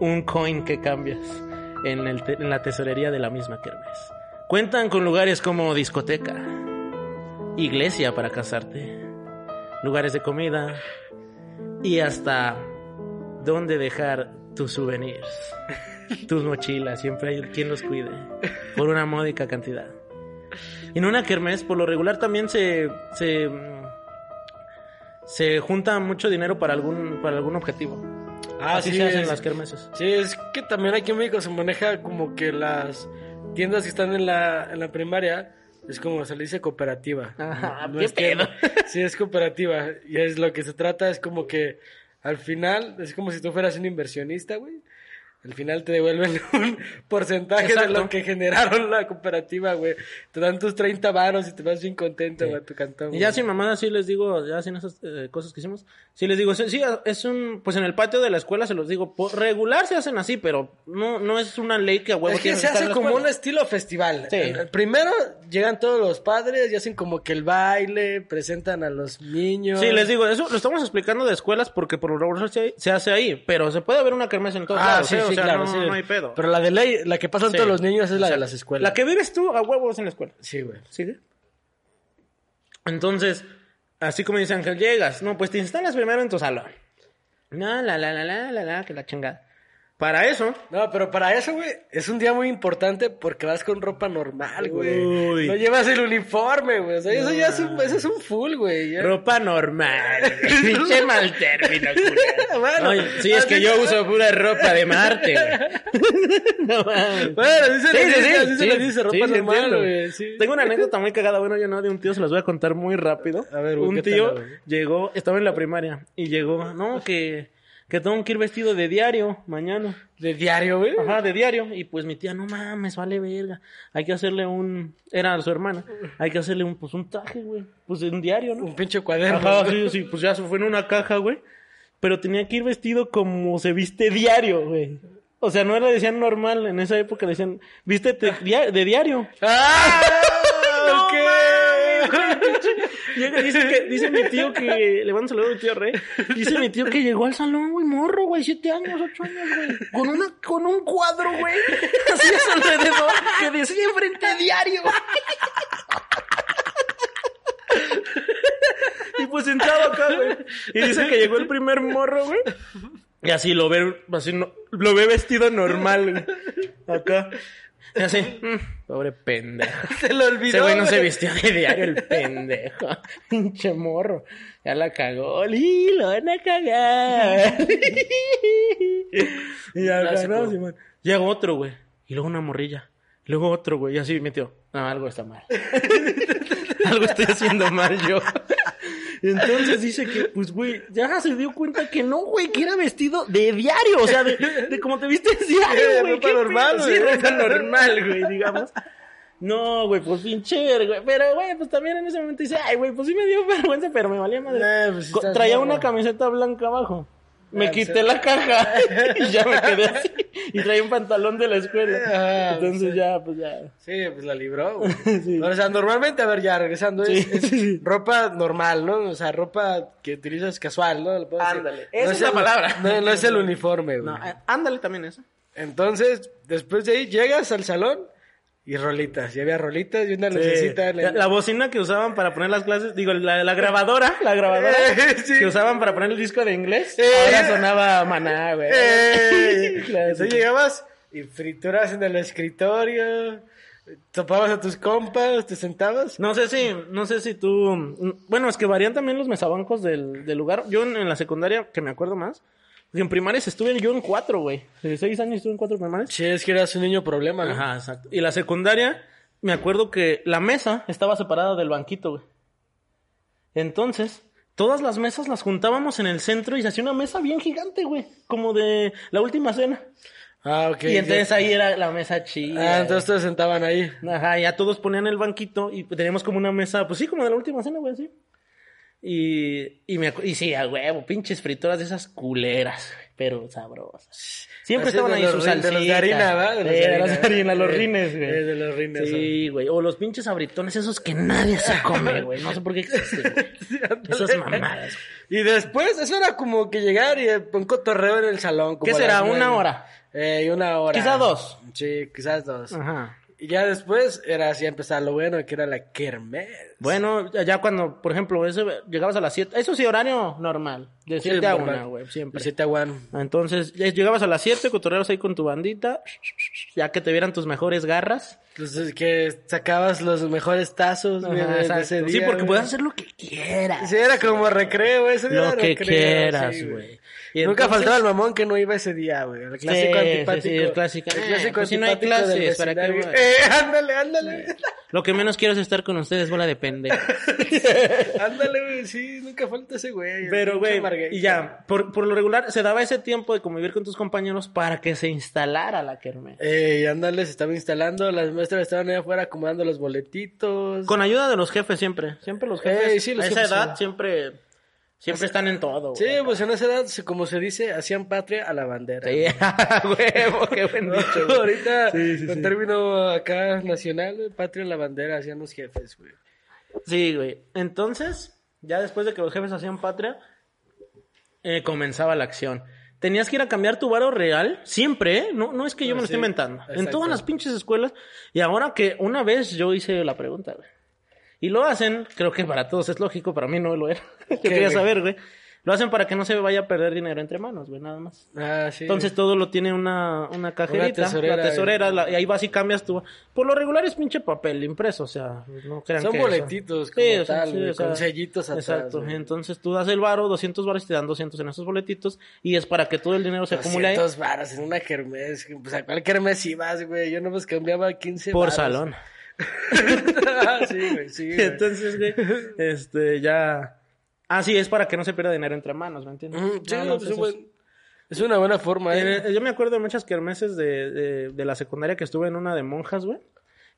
un coin que cambias en, el te- en la tesorería de la misma kermés. Cuentan con lugares como discoteca, iglesia para casarte, lugares de comida y hasta dónde dejar tus souvenirs, tus mochilas, siempre hay quien los cuide por una módica cantidad. Y en una kermés, por lo regular también se se, se junta mucho dinero para algún para algún objetivo. Ah, Así sí, se hacen es- las kermeses. Sí, es que también aquí en México se maneja como que las tiendas que están en la, en la primaria es como se le dice cooperativa. Ajá, No qué es tienda. Sí, es cooperativa. Y es lo que se trata, es como que al final, es como si tú fueras un inversionista, güey. Al final te devuelven un porcentaje de lo que generaron la cooperativa, güey. Te dan tus 30 varos y te vas bien contento, güey, tu cantón. Y ya sin mamada sí les digo, ya sin esas eh, cosas que hicimos, sí les digo, sí, sí, es un, pues en el patio de la escuela se los digo, por regular se hacen así, pero no, no es una ley que a huevo Es que se hace como un estilo festival. Sí. El Primero llegan todos los padres y hacen como que el baile, presentan a los niños. Sí, les digo, eso lo estamos explicando de escuelas porque por lo regular se, se hace ahí, pero se puede ver una kermés en todos Ah, lados, sí, ¿eh? sí, sea, claro, no, sí. no hay pedo. Pero la de ley, la que pasan Sí. todos los niños es la de las escuelas. La que vives tú a huevo es en la escuela. Sí, güey. ¿Sigue? Entonces, así como dice Ángel, llegas, no, pues te instalas primero en tu salón. No, la, la, la, la, la, la, que la chingada. Para eso, No, pero para eso, güey, es un día muy importante porque vas con ropa normal, güey. No llevas el uniforme, güey. O sea, eso ya es un, eso es un full, güey. ya. ropa normal. Pinche mal término. Bueno, Oye, sí, es que yo uso pura ropa de Marte, güey. No mames. Bueno, se Sí, le sí, dice, sí, se sí, le dice, ropa sí, sí, normal, güey. Sí. Tengo una anécdota muy cagada, bueno, yo no, de un tío, se las voy a contar muy rápido. A ver, güey, un ¿qué tal, tío llegó, estaba en la primaria, y llegó, no, que, que tengo que ir vestido de diario mañana. De diario, güey. Ajá, de diario. Y pues mi tía, no mames, vale verga. Hay que hacerle un, era su hermana, hay que hacerle un, pues un traje, güey. Pues un diario, ¿no? Un pinche cuaderno. Ajá, sí, sí, pues ya se fue en una caja, güey. Pero tenía que ir vestido como se viste diario, güey. O sea, no le decían normal, en esa época le decían, vístete de diario. ¡Ah! ¿Qué? Dice, que, dice mi tío que, le mando saludo a mi tío Rey, dice mi tío que llegó al salón, güey, morro, güey, siete años, ocho años, güey, con una, con un cuadro, güey, así a su alrededor, que decía enfrente diario. Y pues sentado acá, güey. Y dice que llegó el primer morro, güey. Y así lo ve, así no, lo ve vestido normal, güey. Acá. Y así, mm, pobre pendejo. Se lo olvidó. Ese güey no se vistió de diario, el pendejo. Pinche morro. Ya la cagó. ¡Li, lo van a cagar! y Clásico. no, Simón. Llegó otro, güey. Y luego una morrilla. Luego otro, güey. Y así metió. No, algo está mal. algo estoy haciendo mal yo. Entonces dice que, pues, güey, ya se dio cuenta que no, güey, que era vestido de diario, o sea, de, de como te vistes diario, De güey. ropa normal, pedo. Sí, güey. ropa normal, güey, digamos. No, güey, pues pinche güey. Pero, güey, pues también en ese momento dice, ay, güey, pues sí me dio vergüenza, pero me valía madre. Nah, pues, Traía una camiseta blanca abajo. Me quité la caja y ya me quedé así. Y traía un pantalón de la escuela. Ah, Entonces sí. ya, pues ya. Sí, pues la libró, güey. Sí. O sea, normalmente, a ver, ya regresando, Sí, es ropa normal, ¿no? O sea, ropa que utilizas casual, ¿no? Le puedo decir. Ándale, No esa es la el- palabra. No, no es el uniforme, güey. No, eh, ándale también eso. Entonces, después de ahí, llegas al salón y rolitas. Y había rolitas y una lucecita en La, el... la bocina que usaban para poner las clases, digo, la, la grabadora, la grabadora Sí. que usaban para poner el disco de inglés, Eh. ahora sonaba maná, güey. ¡Ey! Claro, Entonces llegabas y frituras en el escritorio, topabas a tus compas, te sentabas. No sé si, no sé si tú, mm, bueno, es que varían también los mesabancos del, del lugar. Yo en, en la secundaria, que me acuerdo más, en primarias estuve yo en cuatro, güey. De seis años estuve en cuatro primarias. Sí, es que eras un niño problema, ¿no? Ajá, exacto. Y la secundaria, me acuerdo que la mesa estaba separada del banquito, güey. Entonces, todas las mesas las juntábamos en el centro y se hacía una mesa bien gigante, güey. Como de la última cena. Ah, ok. y entonces ahí era la mesa chida. Ah, entonces se sentaban ahí. Ajá, ya todos ponían el banquito y teníamos como una mesa, pues sí, como de la última cena, güey, así. Y, y, me, y sí, a huevo, pinches frituras de esas culeras, pero sabrosas. Siempre Así estaban ahí los sus rin- de los de salsitas. harina, ¿va? De los de de harina. los Eh, rines, güey. eh, de los rines, Sí, güey. O los pinches abritones esos que nadie se come, güey. No sé por qué existen, güey. Esas mamadas. Y después, eso era como que llegar y eh, un cotorreo en el salón. como ¿Qué será? ¿Una hora? Eh, una hora. Quizá dos. Sí, quizás dos. Ajá. Y ya después era así empezar lo bueno, que era la kermés. Bueno, ya- cuando, por ejemplo, ese, llegabas a las 7, eso sí, horario normal, de Sí, 7 a normal. 1, güey, siempre. El 7 a 1. Entonces, ya llegabas a las 7, cotorreabas ahí con tu bandita, ya que te vieran tus mejores garras. Entonces, que sacabas los mejores tazos Ajá, de- de ese día. sí, porque puedes hacer lo que quieras. Sí, era como recreo, ese día Lo que recreo, quieras, sí, güey. Y Nunca entonces- faltaba el mamón que no iba ese día, güey. El clásico Sí, antipático. sí, sí, el clásico. El Eh, clásico pues si no hay antipático clases, ¿para qué? Eh, ándale, ándale. Lo que menos quiero es estar con ustedes, bola de pendejo. ándale, güey. Sí, nunca falta ese güey. Pero, güey, y ya, por, por lo regular, se daba ese tiempo de convivir con tus compañeros para que se instalara la kermés. Eh, ándale, se estaba instalando. Las maestras estaban ahí afuera acomodando los boletitos. Con ayuda de los jefes siempre, siempre los jefes. Ey, sí, los a esa jefes, edad sí. siempre, siempre están en todo. Sí, güey. pues en esa edad, como se dice, hacían patria a la bandera. Sí, huevo, qué buen dicho. güey. Ahorita, Sí, sí, término acá nacional, güey, patria en la bandera hacían los jefes, güey. Sí, güey. Entonces, ya después de que los jefes hacían patria, eh, comenzaba la acción. Tenías que ir a cambiar tu varo real, siempre, ¿eh? No, no es que yo Ah, me lo sí, esté inventando. En todas las pinches escuelas. Y ahora que una vez yo hice la pregunta, güey. Y lo hacen, creo que para todos es lógico, para mí no lo era. Yo quería saber, güey. Lo hacen para que no se vaya a perder dinero entre manos, güey, nada más. Ah, sí. Entonces todo lo tiene una, una cajerita, tesorera, la tesorera, la- y ahí vas y cambias tú. Por lo regular es pinche papel impreso, o sea, no crean Son que boletitos Sí, sea, tal, sí, güey, o sea, con sellitos atrás. Exacto, güey. entonces tú das el varo, 200 varos y te dan 200 en esos boletitos y es para que todo el dinero se acumule ahí 200 varos en una kermés. Pues a cuál kermés ibas, güey. Yo nomás cambiaba 15 por varos. salón. sí, güey, sí, güey. Entonces, güey, este, ya... Ah, sí, es para que no se pierda dinero entre manos, ¿me entiendes? Sí, no, más pues, es es una buena forma, ¿eh? Eh, yo me acuerdo de muchas kermeses de, de, de la secundaria que estuve en una de monjas, güey.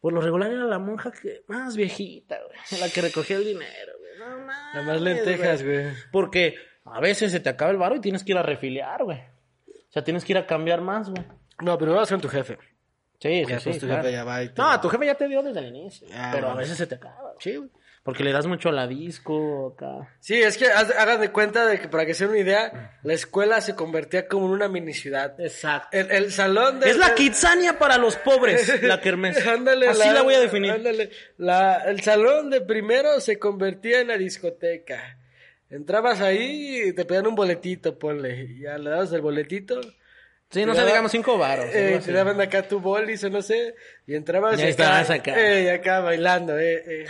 Por lo regular era la monja que más viejita, güey. La que recogía el dinero, güey. No mames, Nada más lentejas, güey. Porque a veces se te acaba el varo y tienes que ir a refiliar, güey. O sea, tienes que ir a cambiar más, güey. No, pero vas con tu jefe. Sí, sí, Ya, sí, pues, tu claro. jefe ya va y te- No, tu jefe ya te dio desde el inicio. Ah, pero a veces se te acaba. Sí, güey. Porque le das mucho a la disco acá. Sí, es que hagan de cuenta de que para que se den una idea, la escuela se convertía como en una mini ciudad. Exacto. El, el salón de... Es la Kitsania para los pobres, la kermés. Ándale, Así la, voy a definir. ándale. La- el salón de primero se convertía en la discoteca. Entrabas ahí y te pedían un boletito, ponle. Y Ya le dabas el boletito. Sí, no sé, digamos cinco varos. eh, te daban acá tu bolis o no sé. Y entrabas Y ahí estabas acá. Eh, acá bailando, eh. eh.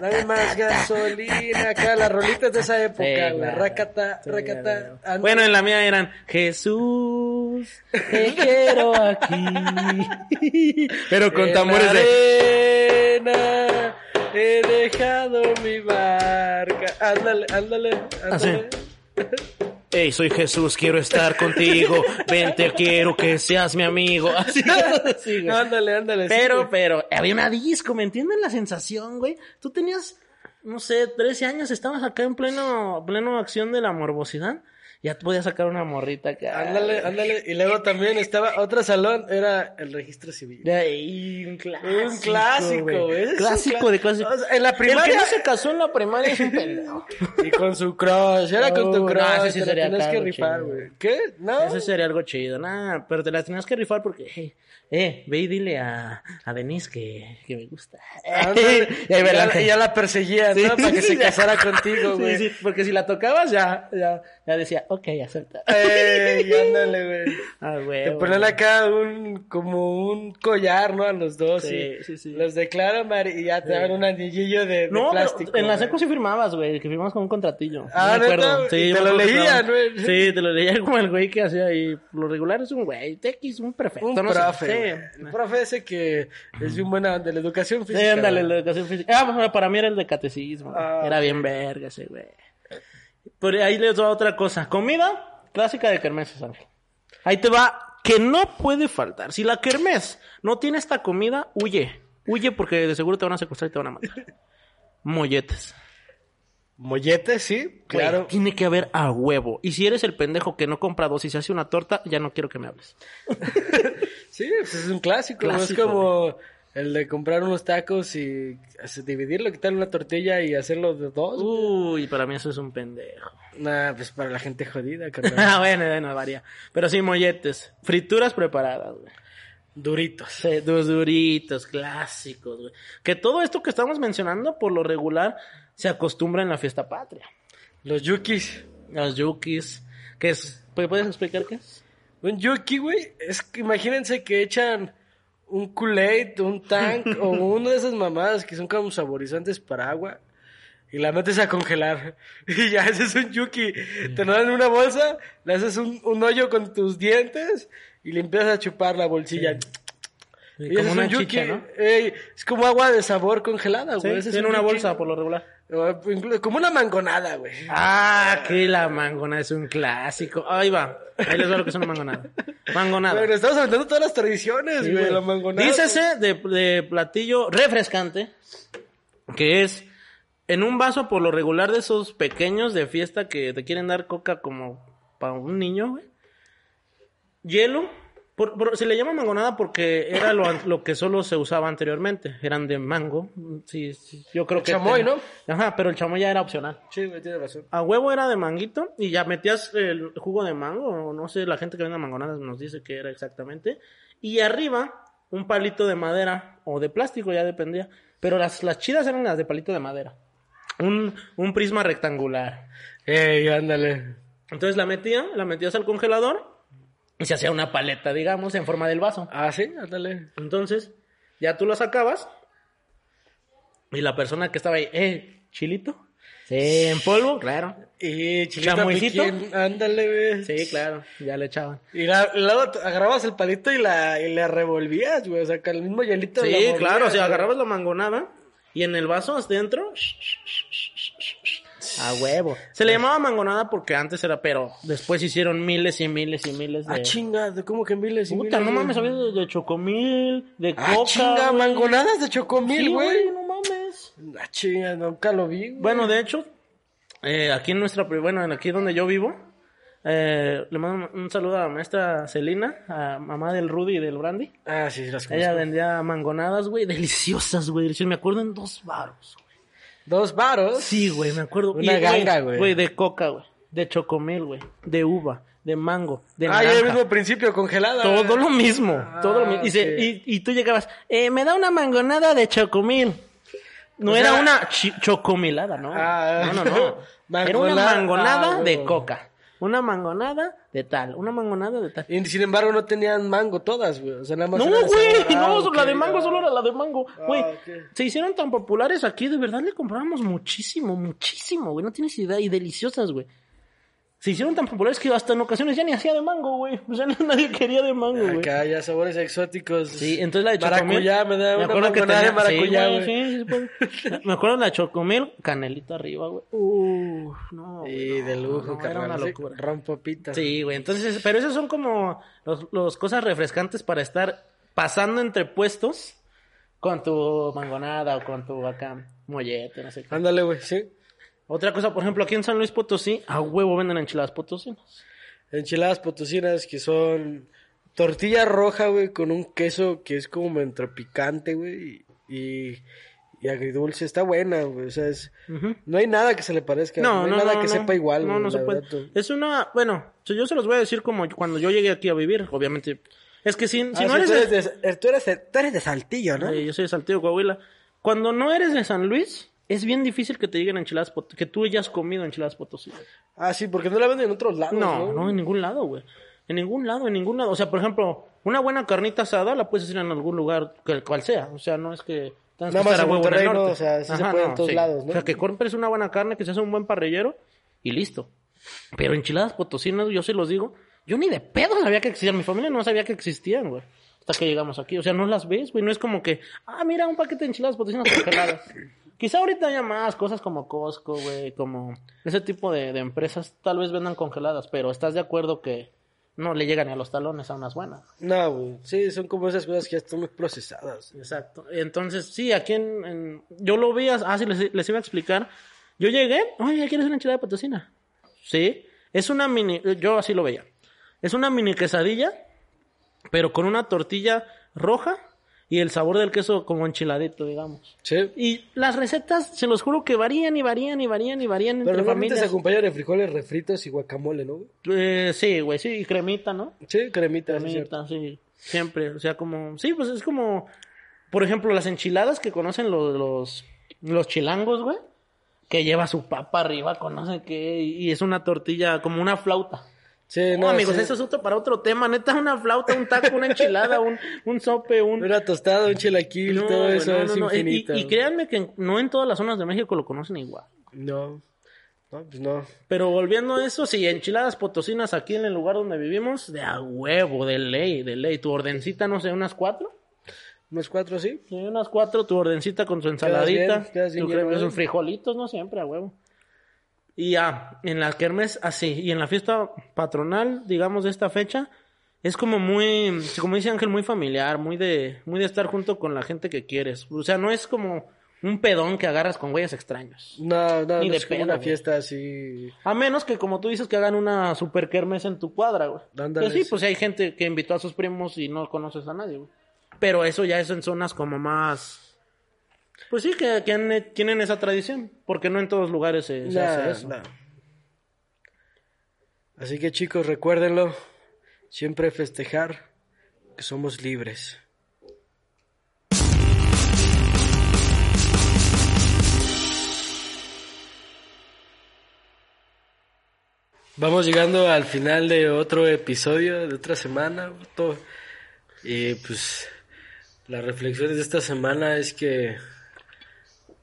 Dame más gasolina acá, las rolitas de esa época, Sí, güey. claro. Racata, Sí, racata. claro. Bueno, en la mía eran Jesús, te quiero aquí. Pero con En tambores la de. arena he dejado mi barca. Ándale, ándale, ándale. Hey, soy Jesús, quiero estar contigo. Vente, quiero que seas mi amigo. Así, así, güey. Ándale, ándale. Pero, pero, había una disco, ¿me entienden la sensación, güey? Tú tenías, no sé, 13 años, estabas acá en pleno, pleno acción de la morbosidad. Ya podías sacar una morrita acá. Ándale, ándale. Y luego también estaba otro salón, era el registro civil. De ahí, un clásico. Un clásico, güey. Es un Clásico de clásico. O sea, en la El que primaria- no se casó en la primaria es un pendejo. Y con su crush, era con tu Oh, crush, no, sí te la sería tenías que rifar, güey. ¿Qué? ¿No? Eso sería algo chido. Nah, pero te las tenías que rifar porque, eh, eh, ve y dile a, a Denise que, que me gusta. Ándale. y ahí ya, la perseguía, Sí, ¿no? Para que se casara contigo, güey. Sí, sí, porque si la tocabas ya, ya, ya decía, ok, acepta. Ey, ándale, güey. Ah, güey. Te ponen acá un, como un collar, ¿no? A los dos. Sí, y sí, sí. Los declaran y ya te dan un anillillo de, de No, plástico. pero en la seco sí firmabas, güey, que firmabas con un contratillo. Ah, No acuerdo. Sí, te lo leían, güey. Sí, te lo leía como el güey que hacía ahí. Lo regular es un güey, X, un perfecto. Un no sé. profe. Sí. güey. El profe ese que es bien buena de la educación Sí, física. ándale, güey. la educación física. Ah, para mí era el de catecismo. Ah, era bien verga ese, güey. Pero ahí les va otra cosa. Comida clásica de kermeses, Ángel. Ahí te va, que no puede faltar. Si la kermés no tiene esta comida, huye. Huye porque de seguro te van a secuestrar y te van a matar. Molletes. Mollete, sí, Claro. tiene que haber a huevo. Y si eres el pendejo que no compra dos y se hace una torta, ya no quiero que me hables. Sí, pues es un clásico. Clásico, es como el de comprar unos tacos y dividirlo, quitarle una tortilla y hacerlo de dos. Uy, para mí eso es un pendejo. Nah, pues para la gente jodida. Ah, bueno, bueno, varía. Pero sí, molletes. Frituras preparadas, güey. Duritos. Sí, dos duritos, clásicos, güey. Que todo esto que estamos mencionando, por lo regular, se acostumbra en la fiesta patria. Los yukis. Los yukis. ¿Qué es? ¿Pu- ¿Puedes explicar qué es? Un yuki, güey, es que imagínense que echan un Kool-Aid, un tank o una de esas mamadas que son como saborizantes para agua y la metes a congelar. Y ya ese es un yuki. Te lo dan en una bolsa, le haces un, un hoyo con tus dientes y le empiezas a chupar la bolsilla. Y Como es una un yuki. chicha, ¿no? Ey, es como agua de sabor congelada, güey. Tiene un una yuki. bolsa, por lo regular. O inclu- Como una mangonada, güey. Ah, que la mangonada es un clásico. Ahí va. Ahí les veo lo que es una mangonada. Mangonada. Bueno, estamos aventando todas las tradiciones, Sí, güey. güey. La mangonada. Dícese de, de platillo refrescante, que es en un vaso por lo regular de esos pequeños de fiesta que te quieren dar coca como para un niño, güey. Hielo. Por- por- se le llama mangonada porque era lo, lo que solo se usaba anteriormente. Eran de mango. Sí, sí, yo creo El que... chamoy, ¿no? Ajá, pero el chamoy ya era opcional. Sí, güey, tienes razón. A huevo era de manguito y ya metías el jugo de mango, no sé, la gente que vende mangonadas nos dice que era exactamente. Y arriba un palito de madera o de plástico, ya dependía. Pero las, las chidas eran las de palito de madera. Un, un prisma rectangular. Ey, ándale. Entonces la metía, la metías al congelador se hacía una paleta, digamos, en forma del vaso. Ah, sí, ándale. Entonces, ya tú la sacabas y la persona que estaba ahí, eh, chilito. Sí, en polvo, claro. Y chilito piquín, ándale, güey. Sí, claro, ya le echaban. Y la- luego agarrabas el palito y la, y la revolvías, güey. O sea, con el mismo hielito. la Sí, movías, claro, o sea, agarrabas la mangonada y en el vaso hasta dentro. A huevo. Se le llamaba mangonada porque antes era, pero después hicieron miles y miles y miles de. Ah, chinga, ¿de ¿cómo que miles y Puta, miles, no mames, había de, de chocomil, de Ah, coca. chinga, mangonadas de Sí, chocomil, güey. no mames. Ah, chinga, nunca lo vi, güey. Bueno, de hecho, eh, aquí en nuestra, bueno, en aquí donde yo vivo, eh, le mando un saludo a la maestra Celina, a mamá del Rudy y del Brandy. Ah, sí, las Ella conozco. vendía mangonadas, güey, deliciosas, güey, deliciosas. Me acuerdo en dos baros. Dos varos. Sí, güey, me acuerdo. Una ganga, güey. Güey, de coca, güey, de chocomil, güey, de uva, de mango, de Ah, ya el mismo principio, congelada. Todo lo mismo, Ah, todo lo mismo. Y, se- y, y tú llegabas, eh, me da una mangonada de chocomil. No O era sea- una chocomilada, ¿no? Ah, no, no, no. Era una mangonada, ah, de coca. Una mangonada de tal, una mangonada de tal. Y sin embargo no tenían mango todas, güey. O sea, nada más. No, güey. Ah, no, la de mango ah. solo era la de mango, güey. ok. Se hicieron tan populares aquí, de verdad le comprábamos muchísimo, muchísimo, güey, no tienes idea, y deliciosas, güey. Se hicieron tan populares que hasta en ocasiones ya ni hacía de mango, güey. O sea, nadie quería de mango, güey. Acá ya sabores exóticos. Sí, entonces la de chocomil. Maracuyá, me da una acuerdo que mangonada de tenía- maracuyá, sí, güey. sí, sí, sí, puede. me acuerdo de la chocomil, canelita arriba, güey. Uf, no. Y de lujo, no, Era carnal. una sí, locura. Rompopita. Sí, güey. Entonces, pero esas son como los, los cosas refrescantes para estar pasando entre puestos con tu mangonada o con tu acá mollete, no sé qué. Ándale, güey, sí. Otra cosa, por ejemplo, aquí en San Luis Potosí, a huevo venden enchiladas potosinas. Enchiladas potosinas que son tortilla roja, güey, con un queso que es como entre picante, güey, y, y agridulce. Está buena, güey. O sea, es, no hay nada que se le parezca. No, hay no, nada no, que no. sepa igual, No, no se puede. verdad, Es una, bueno, yo se los voy a decir como cuando yo llegué aquí a vivir, obviamente. Es que si, si Ah, no eres tú, de, eres de, tú, eres de, tú eres de Saltillo, ¿no? Sí, yo soy de Saltillo, Coahuila. Cuando no eres de San Luis, es bien difícil que te lleguen enchiladas pot- que tú hayas comido enchiladas potosinas. Ah, sí, porque no la venden en otros lados, No, ¿no? no, en ningún lado, güey. En ningún lado, en ningún lado. O sea, por ejemplo, una buena carnita asada la puedes hacer en algún lugar, que cual sea. O sea, no es que tengas Nada que más estar a en huevo en el Monterrey, ¿no? norte. O sea, sí se puede en todos lados, ¿no? O sea, que compres una buena carne, que se hace un buen parrillero y listo. Pero enchiladas potosinas, yo se los digo, yo ni de pedo sabía que existían. Mi familia no sabía que existían, güey. Hasta que llegamos aquí. O sea, no las ves, güey. No es como que, ah, mira, un paquete de enchiladas potosinas congeladas. Quizá ahorita haya más cosas como Costco, güey, como ese tipo de, de empresas tal vez vendan congeladas, pero ¿estás de acuerdo que no le llegan ni a los talones a unas buenas? No, güey. Sí, son como esas cosas que ya están muy procesadas. Exacto. Entonces, sí, aquí en... en- yo lo vi, ah, sí, les, les iba a explicar. Yo llegué, oye, ¿quieres una enchilada de potosina? Sí. Es una mini, yo así lo veía. Es una mini quesadilla, pero con una tortilla roja y el sabor del queso como enchiladito, digamos. Sí. Y las recetas, se los juro que varían y varían y varían y varían Pero entre normalmente se acompaña de frijoles refritos y guacamole, ¿no? Eh, sí, güey, sí, y cremita, ¿no? Sí, cremita. Cremita, sí, siempre, o sea, como, sí, pues es como, por ejemplo, las enchiladas que conocen los, los, los chilangos, güey, que lleva su papa arriba con no sé qué, y es una tortilla, como una flauta. Sí, No, no, amigos, sí. eso es otro para otro tema, neta, una flauta, un taco, una enchilada, un, un sope, un... Una tostada, un chilaquil, No, todo eso no, es infinito. Y, y créanme que no en todas las zonas de México lo conocen igual. No, no, pues no. Pero volviendo a eso, sí, enchiladas potosinas aquí en el lugar donde vivimos, de a huevo, de ley, de ley. Tu ordencita, no sé, unas cuatro. Unos cuatro, sí. Sí, unas cuatro, tu ordencita con su ensaladita. bien, quedas bien tu crema, ¿eh? sus frijolitos, no siempre, a huevo. Y ya, en la kermés, así. Y en la fiesta patronal, digamos, de esta fecha, es como muy, como dice Ángel, muy familiar, muy de, muy de estar junto con la gente que quieres. O sea, no es como un pedón que agarras con güeyes extraños. No, no, Ni no de es como una güey. fiesta así. A menos que, como tú dices, que hagan una super kermés en tu cuadra, güey. Ándale, Que sí. pues hay gente que invitó a sus primos y no conoces a nadie, güey. Pero eso ya es en zonas como más... Pues sí, que, que han- tienen esa tradición. Porque no en todos lugares se, se Nah, hace eso. nah. Así que chicos, recuérdenlo. Siempre festejar que somos libres. Vamos llegando al final de otro episodio, de otra semana. Todo. Y pues la reflexión de esta semana es que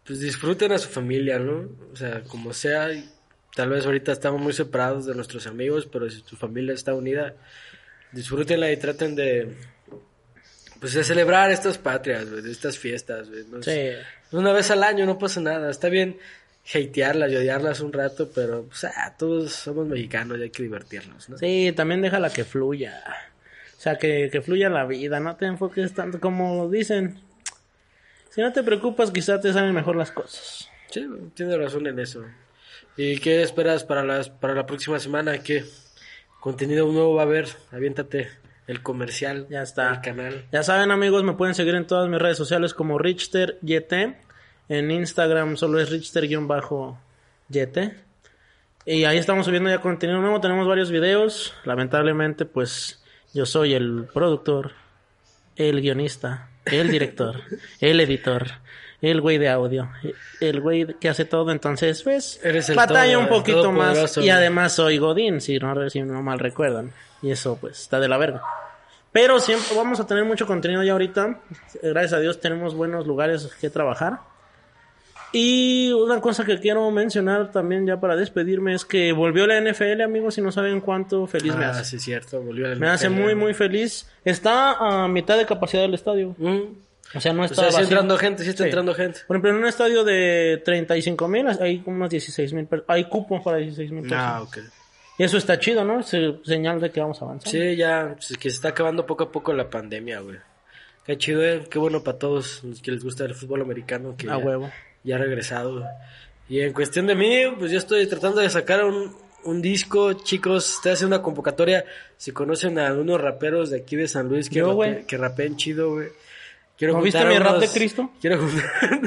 pues disfruten a su familia, ¿no? O sea, como sea, tal vez ahorita estamos muy separados de nuestros amigos, pero si tu familia está unida, disfrútenla y traten de pues de celebrar estas patrias, de estas fiestas, güey. ¿no? Sí. Una vez al año no pasa nada, está bien hatearlas y odiarlas un rato, pero pues, ah, todos somos mexicanos y hay que divertirnos, ¿no? Sí, también déjala que fluya. O sea, que, que fluya la vida, no te enfoques tanto como dicen. Si no te preocupas, quizás te salen mejor las cosas. Sí, tienes razón en eso. ¿Y qué esperas para las para la próxima semana? ¿Qué contenido nuevo va a haber? Aviéntate el comercial Ya está. del canal. Ya saben, amigos, me pueden seguir en todas mis redes sociales como RichterYT. En Instagram solo es Richter-YT. Y ahí estamos subiendo ya contenido nuevo. Tenemos varios videos. Lamentablemente, pues yo soy el productor, el guionista, el director, el editor, el güey de audio, el güey que hace todo. Entonces, pues, Eres el batalla todo- un poquito más. Y además soy Godín, si no, si no mal recuerdan. Y eso, pues, está de la verga. Pero siempre vamos a tener mucho contenido ya ahorita. Gracias a Dios tenemos buenos lugares que trabajar. Y una cosa que quiero mencionar también ya para despedirme es que volvió la NFL, amigos, y no saben cuánto feliz me Ah, hace. sí, cierto, volvió el Me hace NFL. muy, muy feliz. Está a mitad de capacidad del estadio. Mm. O sea, no O está sea, vacío. entrando gente, sí está Sí. entrando gente. Por ejemplo, en un estadio de 35 mil hay unos 16 mil Hay cupos para 16 mil Ah, personas. ok. Y eso está chido, ¿no? Es eh, señal de que vamos avanzando. Sí, ya, pues, es que se está acabando poco a poco la pandemia, güey. Qué chido, eh. Qué bueno para todos los que les gusta el fútbol americano. Que A ya, huevo. Ya regresado. Y en cuestión de mí, pues yo estoy tratando de sacar un, un disco, chicos. Estoy haciendo una convocatoria. Si conocen a unos raperos de aquí de San Luis que, Yo, rape- que rapean chido, güey. Quiero ¿No viste mi rap de Cristo? Quiero juntar,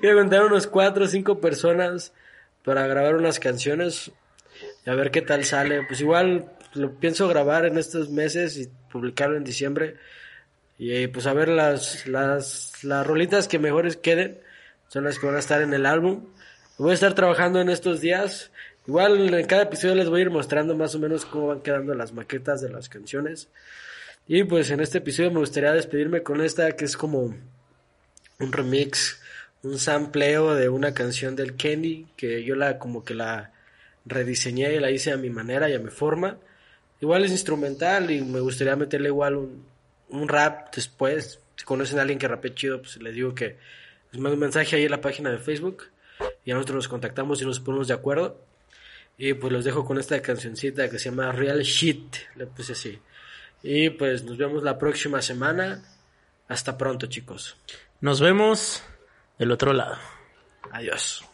quiero juntar unos cuatro o cinco personas para grabar unas canciones y a ver qué tal sale. Pues igual lo pienso grabar en estos meses y publicarlo en diciembre. Y pues a ver las, las, las rolitas que mejores queden son las que van a estar en el álbum. Voy a estar trabajando en estos días. Igual en cada episodio les voy a ir mostrando más o menos cómo van quedando las maquetas de las canciones. Y pues en este episodio me gustaría despedirme con esta que es como un remix, un sampleo de una canción del Kenny que yo la como que la rediseñé y la hice a mi manera y a mi forma. Igual es instrumental y me gustaría meterle igual un, un rap después. Si conocen a alguien que rape chido, pues les digo que les mando un mensaje ahí en la página de Facebook y a nosotros nos contactamos y nos ponemos de acuerdo. Y pues los dejo con esta cancioncita que se llama Real Shit, le puse así. Y pues nos vemos la próxima semana. Hasta pronto, chicos. Nos vemos del otro lado. Adiós.